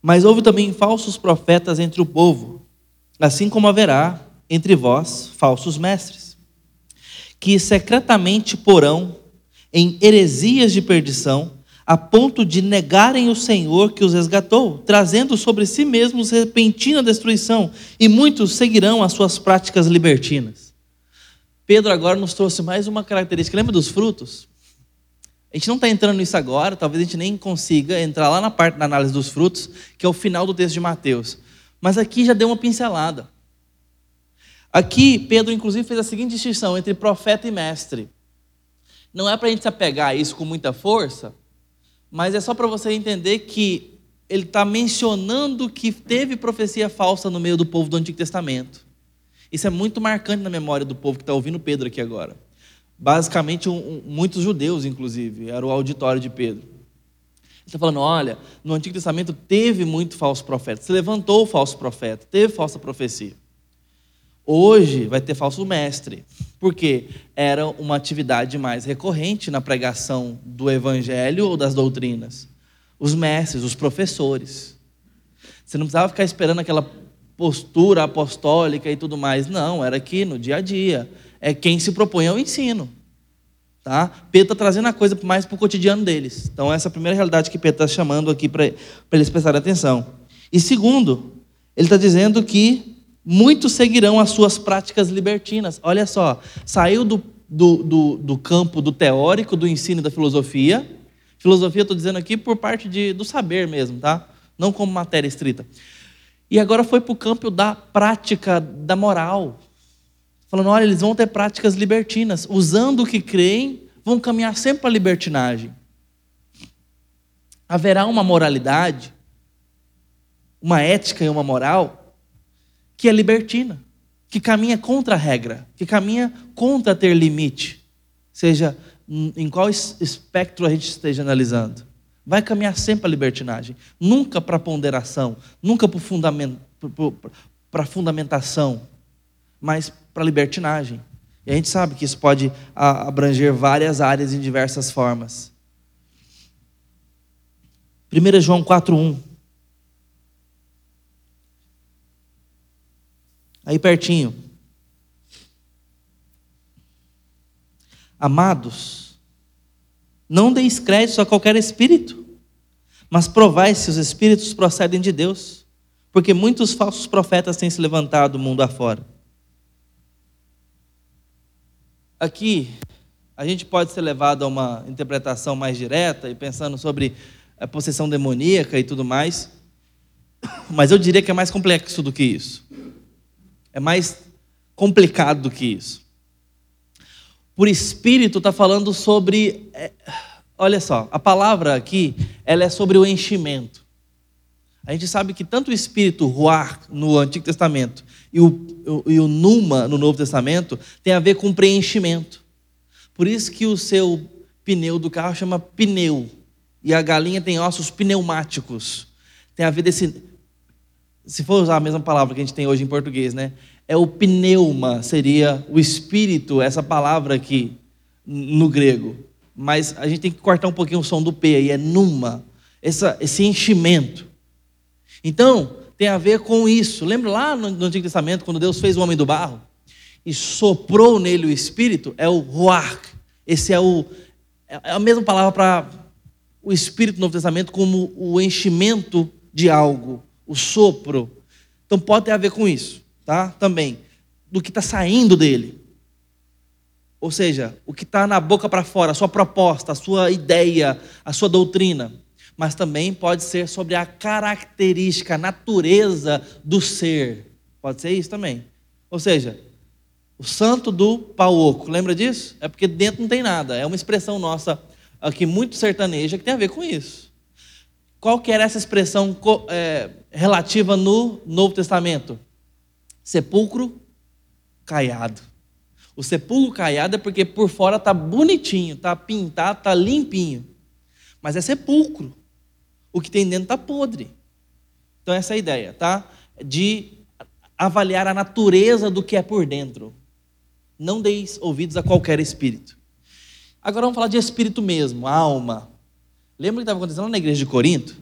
Mas houve também falsos profetas entre o povo, assim como haverá entre vós falsos mestres, que secretamente porão em heresias de perdição, a ponto de negarem o Senhor que os resgatou, trazendo sobre si mesmos repentina destruição, e muitos seguirão as suas práticas libertinas. Pedro agora nos trouxe mais uma característica. Lembra dos frutos? A gente não está entrando nisso agora, talvez a gente nem consiga entrar lá na parte da análise dos frutos, que é o final do texto de Mateus. Mas aqui já deu uma pincelada. Aqui, Pedro, inclusive, fez a seguinte distinção entre profeta e mestre. Não é para a gente se apegar a isso com muita força, mas é só para você entender que ele está mencionando que teve profecia falsa no meio do povo do Antigo Testamento. Isso é muito marcante na memória do povo que está ouvindo Pedro aqui agora basicamente um, um, muitos judeus, inclusive, era o auditório de Pedro. Ele está falando: olha, no Antigo Testamento teve muito falso profeta, se levantou o falso profeta, teve falsa profecia. Hoje vai ter falso mestre, porque era uma atividade mais recorrente na pregação do evangelho ou das doutrinas. Os mestres, os professores. Você não precisava ficar esperando aquela postura apostólica e tudo mais. Não, era aqui no dia a dia é quem se propõe ao ensino. Tá? Pedro está trazendo a coisa mais para o cotidiano deles. Então, essa é a primeira realidade que Pedro está chamando aqui para eles prestarem atenção. E segundo, ele está dizendo que muitos seguirão as suas práticas libertinas. Olha só, saiu do, do, do, do campo do teórico, do ensino da filosofia. Filosofia, estou dizendo aqui por parte de, do saber mesmo, tá? Não como matéria estrita. E agora foi para o campo da prática da moral, Falando, olha, eles vão ter práticas libertinas. Usando o que creem, vão caminhar sempre para a libertinagem. Haverá uma moralidade, uma ética e uma moral que é libertina, que caminha contra a regra, que caminha contra ter limite, seja em qual espectro a gente esteja analisando. Vai caminhar sempre a libertinagem, nunca para ponderação, nunca para fundament, fundamentação, mas para libertinagem. E a gente sabe que isso pode abranger várias áreas em diversas formas. 1 João 4,1. Aí pertinho. Amados, não deis crédito a qualquer espírito, mas provai se os espíritos procedem de Deus, porque muitos falsos profetas têm se levantado mundo afora. Aqui, a gente pode ser levado a uma interpretação mais direta e pensando sobre a possessão demoníaca e tudo mais. Mas eu diria que é mais complexo do que isso. É mais complicado do que isso. Por espírito está falando sobre. É, olha só, a palavra aqui ela é sobre o enchimento. A gente sabe que tanto o espírito ruar no Antigo Testamento e o, o, e o numa no Novo Testamento tem a ver com preenchimento. Por isso que o seu pneu do carro chama pneu. E a galinha tem ossos pneumáticos. Tem a ver desse. Se for usar a mesma palavra que a gente tem hoje em português, né? É o pneuma, seria o espírito, essa palavra aqui no grego. Mas a gente tem que cortar um pouquinho o som do P aí, é numa. Essa, esse enchimento. Então, tem a ver com isso. Lembra lá no, Antigo Testamento, quando Deus fez o homem do barro e soprou nele o espírito? É o ruach. Esse é, o, é a mesma palavra para o espírito do Novo Testamento como o enchimento de algo, o sopro. Então pode ter a ver com isso, tá? Também. Do que está saindo dele. Ou seja, o que está na boca para fora, a sua proposta, a sua ideia, a sua doutrina mas também pode ser sobre a característica, a natureza do ser. Pode ser isso também. Ou seja, o santo do pau oco, lembra disso? É porque dentro não tem nada. É uma expressão nossa aqui muito sertaneja que tem a ver com isso. Qual que era essa expressão é, relativa no Novo Testamento? Sepulcro caiado. O sepulcro caiado é porque por fora está bonitinho, está pintado, está limpinho. Mas é sepulcro o que tem dentro está podre. Então, essa é a ideia, tá? De avaliar a natureza do que é por dentro. Não deis ouvidos a qualquer espírito. Agora vamos falar de espírito mesmo, alma. Lembra o que estava acontecendo na igreja de Corinto?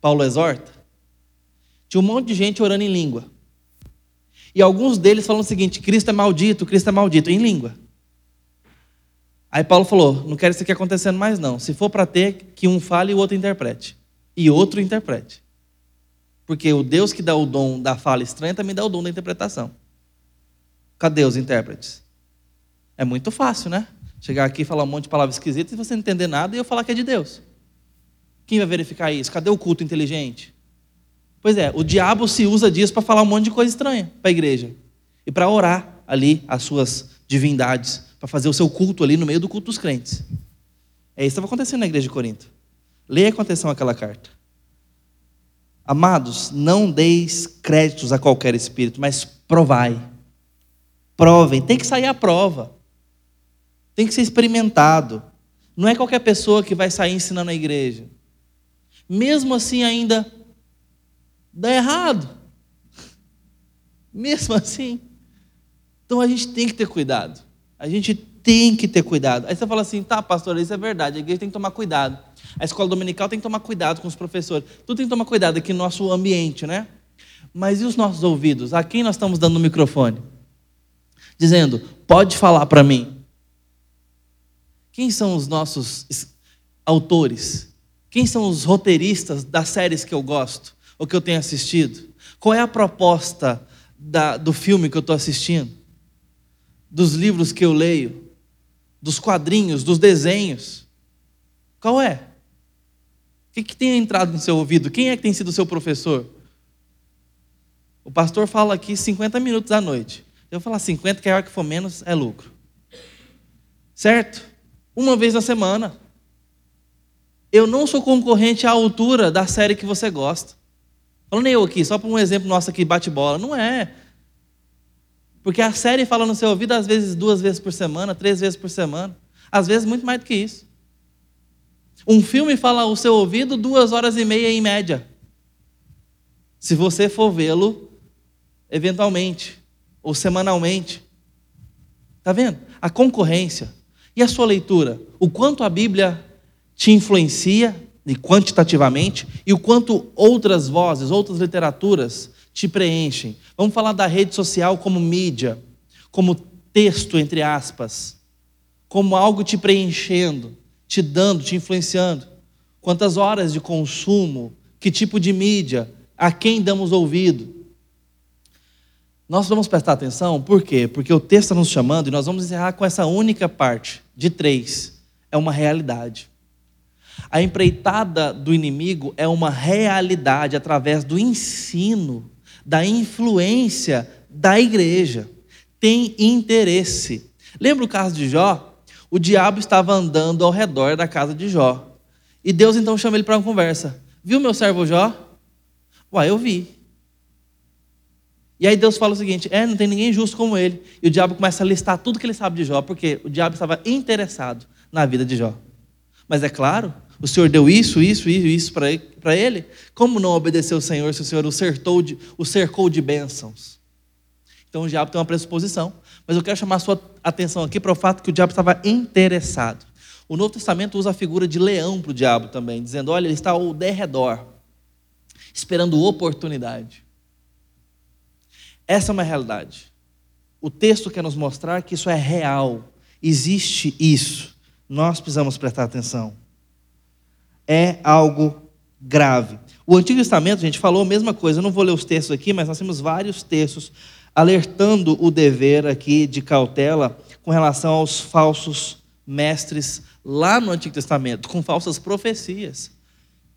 Paulo exorta. Tinha um monte de gente orando em língua. E alguns deles falam o seguinte: Cristo é maldito, Cristo é maldito, em língua. Aí Paulo falou: não quero isso aqui acontecendo mais, não. Se for para ter, que um fale e o outro interprete e outro interprete. Porque o Deus que dá o dom da fala estranha também dá o dom da interpretação. Cadê os intérpretes? É muito fácil, né? Chegar aqui e falar um monte de palavras esquisitas e você não entender nada e eu falar que é de Deus. Quem vai verificar isso? Cadê o culto inteligente? Pois é, o diabo se usa disso para falar um monte de coisa estranha para a igreja. E para orar ali as suas divindades, para fazer o seu culto ali no meio do culto dos crentes. É isso que estava acontecendo na igreja de Corinto. Leia com atenção aquela carta. Amados, não deis créditos a qualquer espírito, mas provai. Provem, tem que sair à prova. Tem que ser experimentado. Não é qualquer pessoa que vai sair ensinando a igreja. Mesmo assim, ainda dá errado. Mesmo assim. Então a gente tem que ter cuidado. A gente tem que ter cuidado. Aí você fala assim, tá, pastor, isso é verdade, a igreja tem que tomar cuidado. A escola dominical tem que tomar cuidado com os professores. Tudo tem que tomar cuidado aqui no nosso ambiente, né? Mas e os nossos ouvidos? A quem nós estamos dando o microfone? Dizendo, pode falar para mim. Quem são os nossos autores? Quem são os roteiristas das séries que eu gosto ou que eu tenho assistido? Qual é a proposta da, do filme que eu estou assistindo? Dos livros que eu leio? dos quadrinhos, dos desenhos? Qual é? O que, que tem entrado no seu ouvido? Quem é que tem sido o seu professor? O pastor fala aqui 50 minutos à noite. Eu falar 50, que a hora que for menos é lucro. Certo? Uma vez na semana. Eu não sou concorrente à altura da série que você gosta. Falando eu aqui, só para um exemplo nosso aqui, bate-bola. Não é. Porque a série fala no seu ouvido, às vezes, duas vezes por semana, três vezes por semana. Às vezes, muito mais do que isso. Um filme fala ao seu ouvido duas horas e meia em média. Se você for vê-lo eventualmente ou semanalmente. Está vendo? A concorrência. E a sua leitura? O quanto a Bíblia te influencia, e quantitativamente, e o quanto outras vozes, outras literaturas te preenchem. Vamos falar da rede social como mídia, como texto, entre aspas, como algo te preenchendo, te dando, te influenciando. Quantas horas de consumo, que tipo de mídia, a quem damos ouvido. Nós vamos prestar atenção, por quê? Porque o texto está nos chamando e nós vamos encerrar com essa única parte, de três. É uma realidade. A empreitada do inimigo é uma realidade através do ensino, da influência da igreja. Tem interesse. Lembra o caso de Jó? O diabo estava andando ao redor da casa de Jó. E Deus então chama ele para uma conversa. Viu meu servo Jó? Uai, eu vi. E aí Deus fala o seguinte: é, não tem ninguém justo como ele. E o diabo começa a listar tudo que ele sabe de Jó, porque o diabo estava interessado na vida de Jó. Mas é claro, o Senhor deu isso, isso, isso, isso para ele. Como não obedeceu o Senhor se o Senhor o cercou, de, o cercou de bênçãos? Então o diabo tem uma pressuposição. Mas eu quero chamar a sua atenção aqui para o fato que o diabo estava interessado. O Novo Testamento usa a figura de leão para o diabo também, dizendo: olha, ele está ao derredor, esperando oportunidade. Essa é uma realidade. O texto quer nos mostrar que isso é real, existe isso. Nós precisamos prestar atenção. É algo grave. O Antigo Testamento, a gente falou a mesma coisa. Eu não vou ler os textos aqui, mas nós temos vários textos alertando o dever aqui de cautela com relação aos falsos mestres lá no Antigo Testamento, com falsas profecias.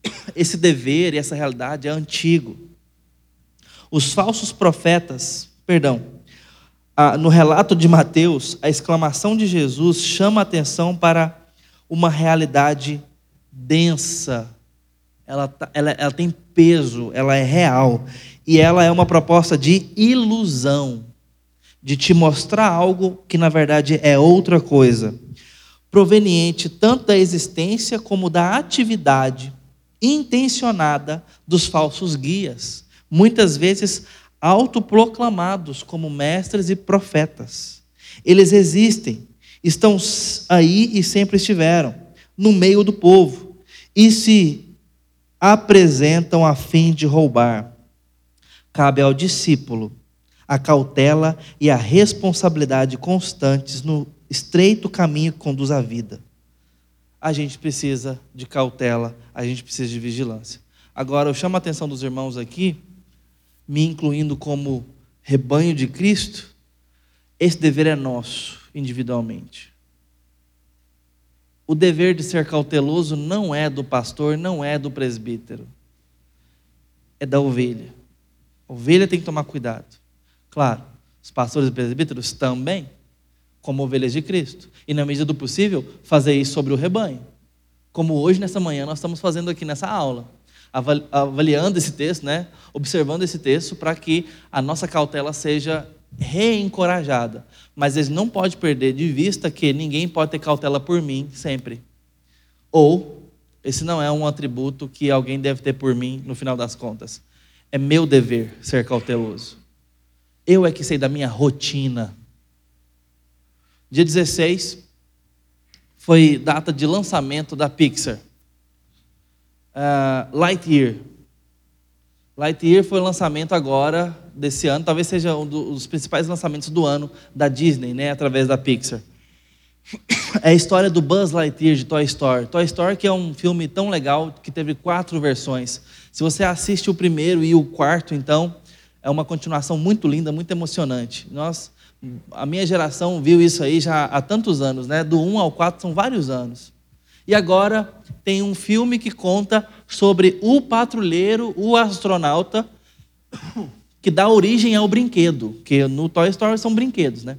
Esse dever e essa realidade é antigo. Os falsos profetas, perdão, no relato de Mateus, a exclamação de Jesus chama a atenção para uma realidade densa. Ela, tá, ela, ela tem peso, ela é real. E ela é uma proposta de ilusão, de te mostrar algo que na verdade é outra coisa, proveniente tanto da existência como da atividade intencionada dos falsos guias muitas vezes autoproclamados como mestres e profetas. Eles existem, estão aí e sempre estiveram, no meio do povo, e se apresentam a fim de roubar. Cabe ao discípulo a cautela e a responsabilidade constantes no estreito caminho que conduz à vida. A gente precisa de cautela, a gente precisa de vigilância. Agora, eu chamo a atenção dos irmãos aqui me incluindo como rebanho de Cristo, esse dever é nosso, individualmente. O dever de ser cauteloso não é do pastor, não é do presbítero, é da ovelha. A ovelha tem que tomar cuidado. Claro, os pastores e presbíteros também, como ovelhas de Cristo. E, na medida do possível, fazer isso sobre o rebanho. Como hoje, nessa manhã, nós estamos fazendo aqui nessa aula avaliando esse texto, né? observando esse texto, para que a nossa cautela seja reencorajada. Mas eles não pode perder de vista que ninguém pode ter cautela por mim sempre. Ou, esse não é um atributo que alguém deve ter por mim no final das contas. É meu dever ser cauteloso. Eu é que sei da minha rotina. Dia 16 foi data de lançamento da Pixar uh, Lightyear. Lightyear foi o lançamento agora desse ano, talvez seja um dos principais lançamentos do ano da Disney, né, através da Pixar. É a história do Buzz Lightyear de Toy Story. Toy Story que é um filme tão legal que teve quatro versões. Se você assiste o primeiro e o quarto, então é uma continuação muito linda, muito emocionante. Nós, a minha geração viu isso aí já há tantos anos, né? Do 1 ao 4 são vários anos. E agora tem um filme que conta sobre o patrulheiro, o astronauta, que dá origem ao brinquedo, que no Toy Story são brinquedos, né?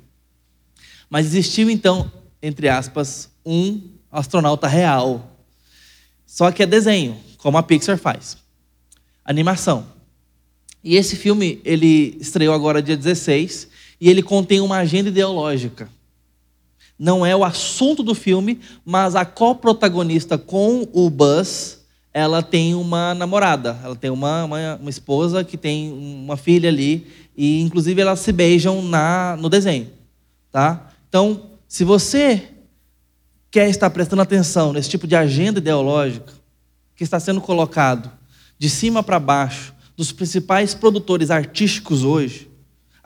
Mas existiu então, entre aspas, um astronauta real. Só que é desenho, como a Pixar faz. Animação. E esse filme, ele estreou agora dia 16, e ele contém uma agenda ideológica não é o assunto do filme, mas a coprotagonista com o Buzz, ela tem uma namorada, ela tem uma, uma, uma, esposa que tem uma filha ali, e inclusive elas se beijam na, no desenho. Tá? Então, se você quer estar prestando atenção nesse tipo de agenda ideológica que está sendo colocado de cima para baixo dos principais produtores artísticos hoje,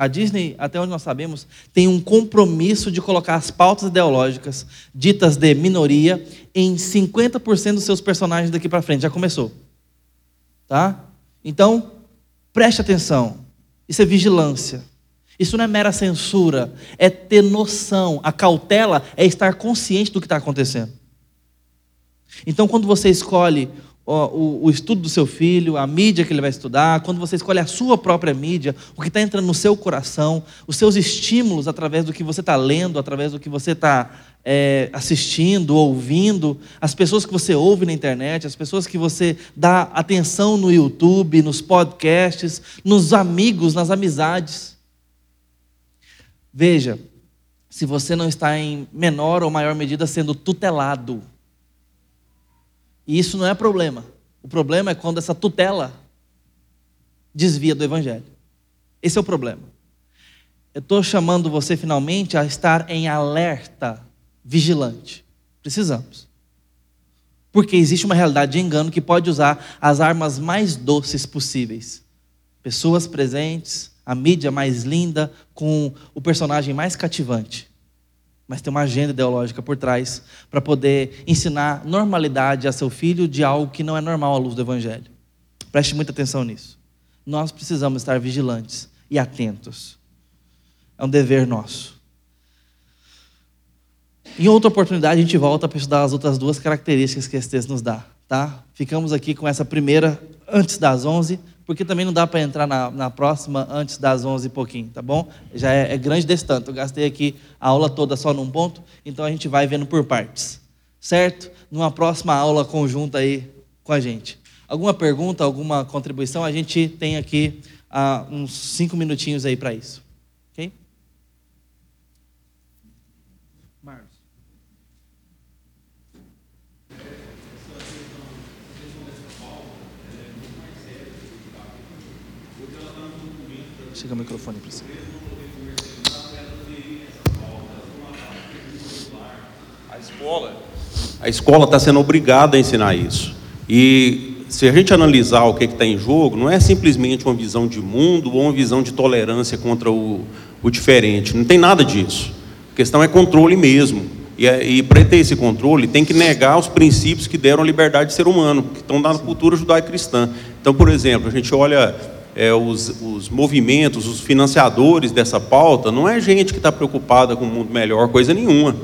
a Disney, até onde nós sabemos, tem um compromisso de colocar as pautas ideológicas ditas de minoria em 50% dos seus personagens daqui para frente. Já começou. Tá? Então, preste atenção. Isso é vigilância. Isso não é mera censura, é ter noção. A cautela é estar consciente do que está acontecendo. Então, quando você escolhe o, o, estudo do seu filho, a mídia que ele vai estudar, quando você escolhe a sua própria mídia, o que está entrando no seu coração, os seus estímulos através do que você está lendo, através do que você está é, assistindo, ouvindo, as pessoas que você ouve na internet, as pessoas que você dá atenção no YouTube, nos podcasts, nos amigos, nas amizades. Veja, se você não está em menor ou maior medida sendo tutelado e isso não é problema. O problema é quando essa tutela desvia do Evangelho. Esse é o problema. Eu estou chamando você finalmente a estar em alerta, vigilante. Precisamos. Porque existe uma realidade de engano que pode usar as armas mais doces possíveis. Pessoas presentes, a mídia mais linda, com o personagem mais cativante mas tem uma agenda ideológica por trás para poder ensinar normalidade a seu filho de algo que não é normal à luz do Evangelho. Preste muita atenção nisso. Nós precisamos estar vigilantes e atentos. É um dever nosso. Em outra oportunidade, a gente volta para estudar as outras duas características que esse texto nos dá. Tá? Ficamos aqui com essa primeira antes das 11 porque também não dá para entrar na, na, próxima antes das 11 e pouquinho, tá bom? Já é, é grande desse tanto. Eu gastei aqui a aula toda só num ponto, então a gente vai vendo por partes, certo? Numa próxima aula conjunta aí com a gente. Alguma pergunta, alguma contribuição? A gente tem aqui ah, uns cinco minutinhos aí para isso. Chega o microfone para você. A escola, a escola está sendo obrigada a ensinar isso. E se a gente analisar o que está em jogo, não é simplesmente uma visão de mundo ou uma visão de tolerância contra o, o diferente. Não tem nada disso. A questão é controle mesmo. E, é, e para ter esse controle, tem que negar os princípios que deram a liberdade de ser humano, que estão na cultura judaico-cristã. Então, por exemplo, a gente olha é, os, os, movimentos, os financiadores dessa pauta, não é gente que está preocupada com um mundo melhor, coisa nenhuma.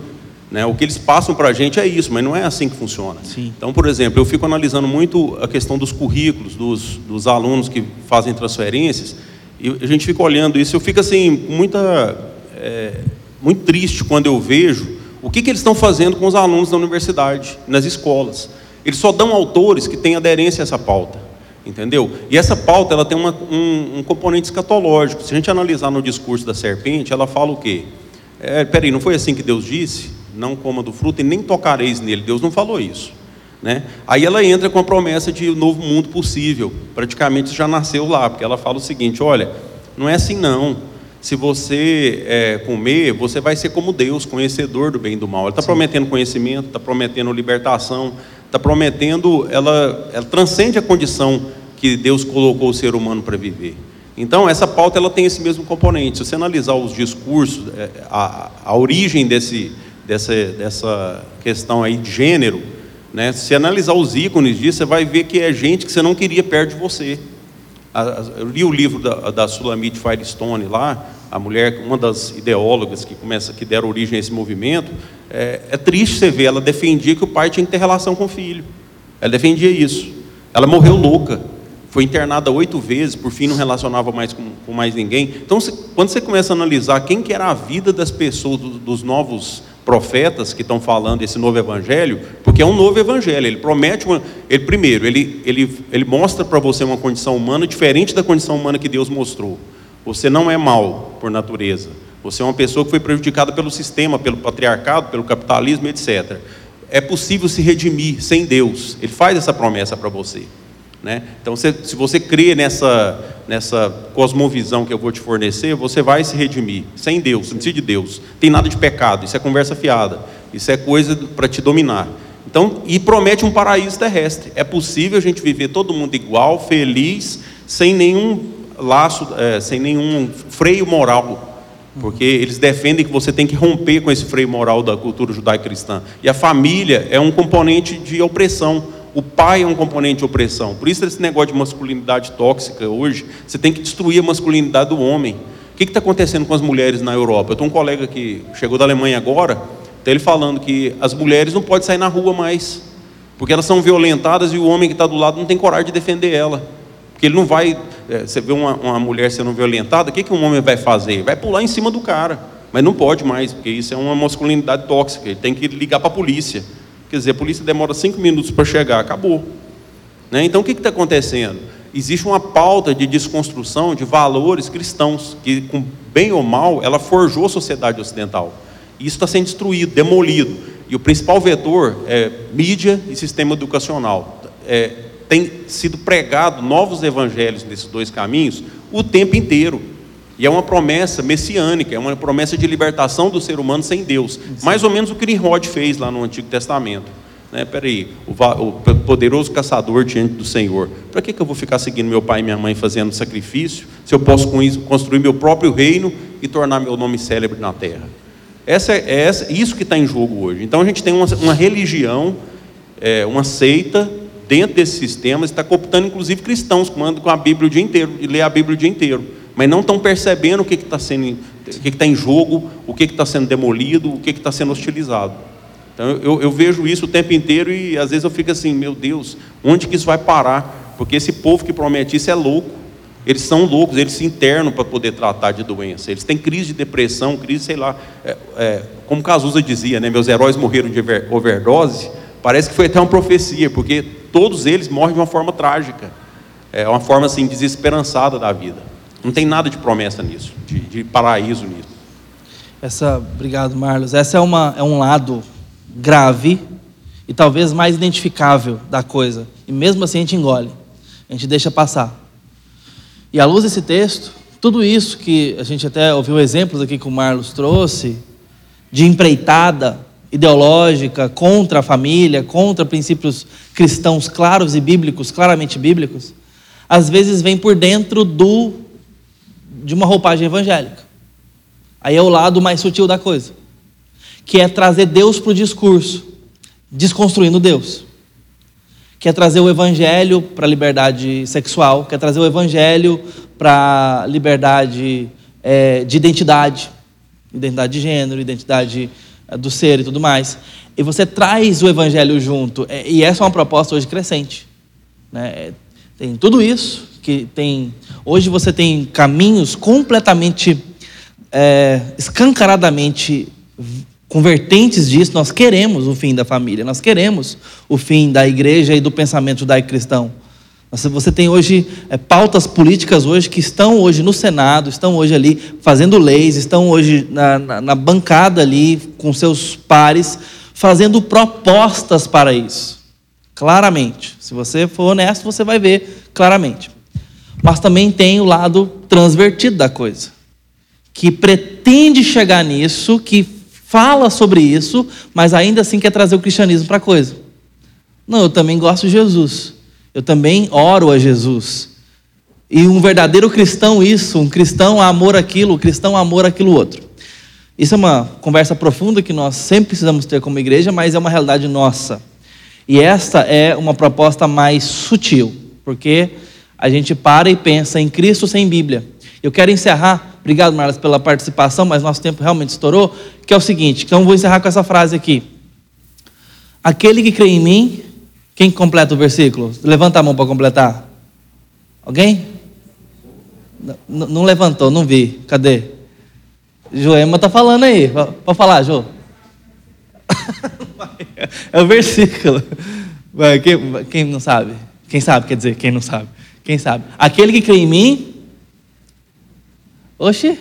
Né? O que eles passam para a gente é isso, mas não é assim que funciona. Sim. Então, por exemplo, eu fico analisando muito a questão dos currículos dos, dos alunos que fazem transferências, e a gente fica olhando isso, eu fico assim, muita, é, muito triste quando eu vejo o que, que eles estão fazendo com os alunos da universidade, nas escolas. Eles só dão autores que têm aderência a essa pauta. Entendeu? E essa pauta ela tem uma, um, um, componente escatológico. Se a gente analisar no discurso da serpente, ela fala o quê? É, peraí, não foi assim que Deus disse? Não coma do fruto e nem tocareis nele. Deus não falou isso. Né? Aí ela entra com a promessa de um novo mundo possível. Praticamente já nasceu lá, porque ela fala o seguinte: olha, não é assim não. Se você é, comer, você vai ser como Deus, conhecedor do bem e do mal. Ela está prometendo conhecimento, está prometendo libertação, está prometendo, ela, ela transcende a condição que Deus colocou o ser humano para viver. Então, essa pauta ela tem esse mesmo componente. Se você analisar os discursos, é, a, a origem desse, dessa, dessa questão aí de gênero, né, se analisar os ícones disso, você vai ver que é gente que você não queria perto de você. Eu li o livro da, da Sulamite Firestone lá, a mulher, uma das ideólogas que começa, que deram origem a esse movimento. É, é triste você ver, ela defendia que o pai tinha que ter relação com o filho. Ela defendia isso. Ela morreu louca foi internada oito vezes, por fim não relacionava mais com, com mais ninguém. Então, se, quando você começa a analisar quem que era a vida das pessoas, do, dos novos profetas que estão falando esse novo evangelho, porque é um novo evangelho, ele promete uma, ele primeiro, ele, ele, ele mostra para você uma condição humana diferente da condição humana que Deus mostrou. Você não é mal por natureza. Você é uma pessoa que foi prejudicada pelo sistema, pelo patriarcado, pelo capitalismo, etc. É possível se redimir sem Deus. Ele faz essa promessa para você. Né? Então, se, se você crê nessa, nessa cosmovisão que eu vou te fornecer, você vai se redimir. Sem Deus, não precisa de Deus. Tem nada de pecado, isso é conversa fiada. Isso é coisa para te dominar. Então, e promete um paraíso terrestre. É possível a gente viver todo mundo igual, feliz, sem nenhum laço, é, sem nenhum freio moral. Porque eles defendem que você tem que romper com esse freio moral da cultura judaico-cristã. E a família é um componente de opressão o pai é um componente de opressão. Por isso, esse negócio de masculinidade tóxica hoje, você tem que destruir a masculinidade do homem. O que está acontecendo com as mulheres na Europa? Eu tenho um colega que chegou da Alemanha agora, está ele falando que as mulheres não podem sair na rua mais. Porque elas são violentadas e o homem que está do lado não tem coragem de defender ela. Porque ele não vai. É, você vê uma, uma mulher sendo violentada, o que, que um homem vai fazer? Vai pular em cima do cara. Mas não pode mais, porque isso é uma masculinidade tóxica. Ele tem que ligar para a polícia. Quer dizer, a polícia demora cinco minutos para chegar, acabou. Né? Então o que está acontecendo? Existe uma pauta de desconstrução de valores cristãos, que, com bem ou mal, ela forjou a sociedade ocidental. E isso está sendo destruído, demolido. E o principal vetor é mídia e sistema educacional. É, tem sido pregado novos evangelhos nesses dois caminhos o tempo inteiro. E é uma promessa messiânica, é uma promessa de libertação do ser humano sem Deus. Sim. Mais ou menos o que Nimrod fez lá no Antigo Testamento. Né? Peraí, o, o poderoso caçador diante do Senhor. Para que, que eu vou ficar seguindo meu pai e minha mãe fazendo sacrifício, se eu posso com isso construir meu próprio reino e tornar meu nome célebre na terra? Essa é, é essa, isso que está em jogo hoje. Então a gente tem uma, uma religião, é, uma seita dentro desses sistemas, está cooptando inclusive cristãos que mandam com a Bíblia o dia inteiro e lê a Bíblia o dia inteiro, mas não estão percebendo o que está sendo, o que está em jogo, o que está sendo demolido, o que está sendo hostilizado. Então eu, eu, vejo isso o tempo inteiro e às vezes eu fico assim, meu Deus, onde que isso vai parar? Porque esse povo que promete isso é louco. Eles são loucos, eles se internam para poder tratar de doença. Eles têm crise de depressão, crise, sei lá. É, é, como Cazuza dizia, né, meus heróis morreram de overdose. Parece que foi até uma profecia, porque todos eles morrem de uma forma trágica. É uma forma assim desesperançada da vida. Não tem nada de promessa nisso, de, de paraíso nisso. Essa, obrigado, Marlos. Essa é uma é um lado grave e talvez mais identificável da coisa. E mesmo assim a gente engole, a gente deixa passar. E à luz desse texto, tudo isso que a gente até ouviu exemplos aqui que o Marlos trouxe, de empreitada ideológica contra a família, contra princípios cristãos claros e bíblicos, claramente bíblicos, às vezes vem por dentro do de uma roupagem evangélica. Aí é o lado mais sutil da coisa, que é trazer Deus para o discurso, desconstruindo Deus quer trazer o evangelho para a liberdade sexual, quer trazer o evangelho para a liberdade é, de identidade, identidade de gênero, identidade é, do ser e tudo mais. E você traz o evangelho junto, é, e essa é uma proposta hoje crescente. Né? É, tem tudo isso que tem. Hoje você tem caminhos completamente é, escancaradamente com vertentes disso, nós queremos o fim da família, nós queremos o fim da igreja e do pensamento judaico-cristão. Você tem hoje é, pautas políticas hoje que estão hoje no Senado, estão hoje ali fazendo leis, estão hoje na, na, na bancada ali com seus pares, fazendo propostas para isso. Claramente. Se você for honesto, você vai ver claramente. Mas também tem o lado transvertido da coisa, que pretende chegar nisso, que fala sobre isso, mas ainda assim quer trazer o cristianismo para a coisa. Não, eu também gosto de Jesus. Eu também oro a Jesus. E um verdadeiro cristão, isso, um cristão amor aquilo, um cristão amor aquilo outro. Isso é uma conversa profunda que nós sempre precisamos ter como igreja, mas é uma realidade nossa. E esta é uma proposta mais sutil, porque a gente para e pensa em Cristo sem Bíblia. Eu quero encerrar Obrigado, Marlos, pela participação, mas nosso tempo realmente estourou. Que é o seguinte: então vou encerrar com essa frase aqui. Aquele que crê em mim, quem completa o versículo? Levanta a mão para completar. Alguém? Não, não levantou, não vi. Cadê? Joema está falando aí. Pode falar, Jo. é o versículo. Quem, quem não sabe? Quem sabe, quer dizer, quem não sabe? Quem sabe? Aquele que crê em mim, Oxi.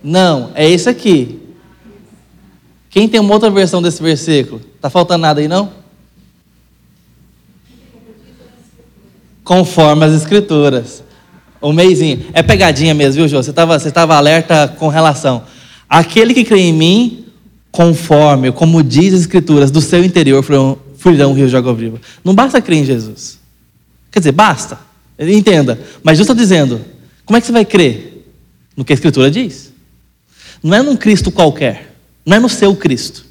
Não, é esse aqui. Quem tem uma outra versão desse versículo? Tá faltando nada aí não? Conforme as escrituras. O meizinho. É pegadinha mesmo, viu, Jô? Você estava você tava alerta com relação. Aquele que crê em mim, conforme, como diz as escrituras, do seu interior fluirão rios de água viva. Não basta crer em Jesus. Quer dizer, basta. Entenda. Mas Jesus está dizendo: como é que você vai crer? No que a Escritura diz. Não é num Cristo qualquer. Não é no seu Cristo.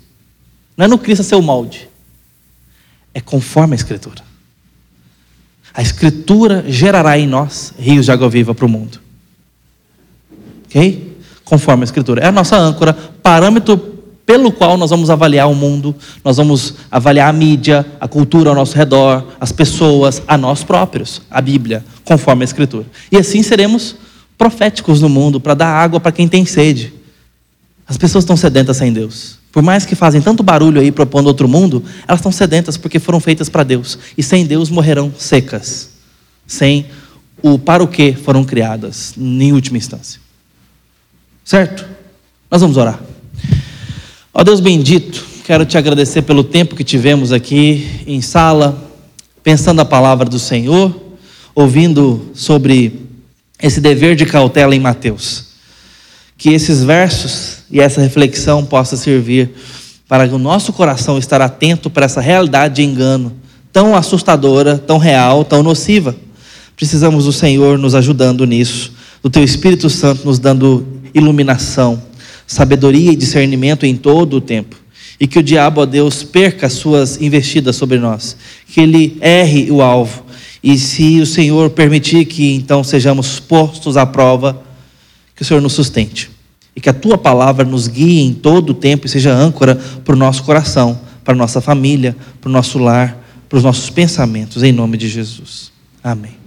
Não é no Cristo a seu molde. É conforme a Escritura. A Escritura gerará em nós rios de água viva para o mundo. Ok? conforme a Escritura. É a nossa âncora, parâmetro pelo qual nós vamos avaliar o mundo, nós vamos avaliar a mídia, a cultura ao nosso redor, as pessoas, a nós próprios, a Bíblia, conforme a Escritura. E assim seremos proféticos no mundo para dar água para quem tem sede. As pessoas estão sedentas sem Deus. Por mais que fazem tanto barulho aí propondo outro mundo, elas estão sedentas porque foram feitas para Deus. E sem Deus morrerão secas. Sem o para o que foram criadas, em última instância. Certo? Nós vamos orar. Ó Deus bendito, quero te agradecer pelo tempo que tivemos aqui em sala, pensando a palavra do Senhor, ouvindo sobre esse dever de cautela em Mateus. Que esses versos e essa reflexão possa servir para o nosso coração estar atento para essa realidade de engano tão assustadora, tão real, tão nociva. Precisamos do Senhor nos ajudando nisso, do Teu Espírito Santo nos dando iluminação sabedoria e discernimento em todo o tempo. E que o diabo, ó Deus, perca as suas investidas sobre nós. Que ele erre o alvo. E se o Senhor permitir que então sejamos postos à prova, que o Senhor nos sustente. E que a tua palavra nos guie em todo o tempo e seja âncora para o nosso coração, para a nossa família, para o nosso lar, para os nossos pensamentos, em nome de Jesus. Amém.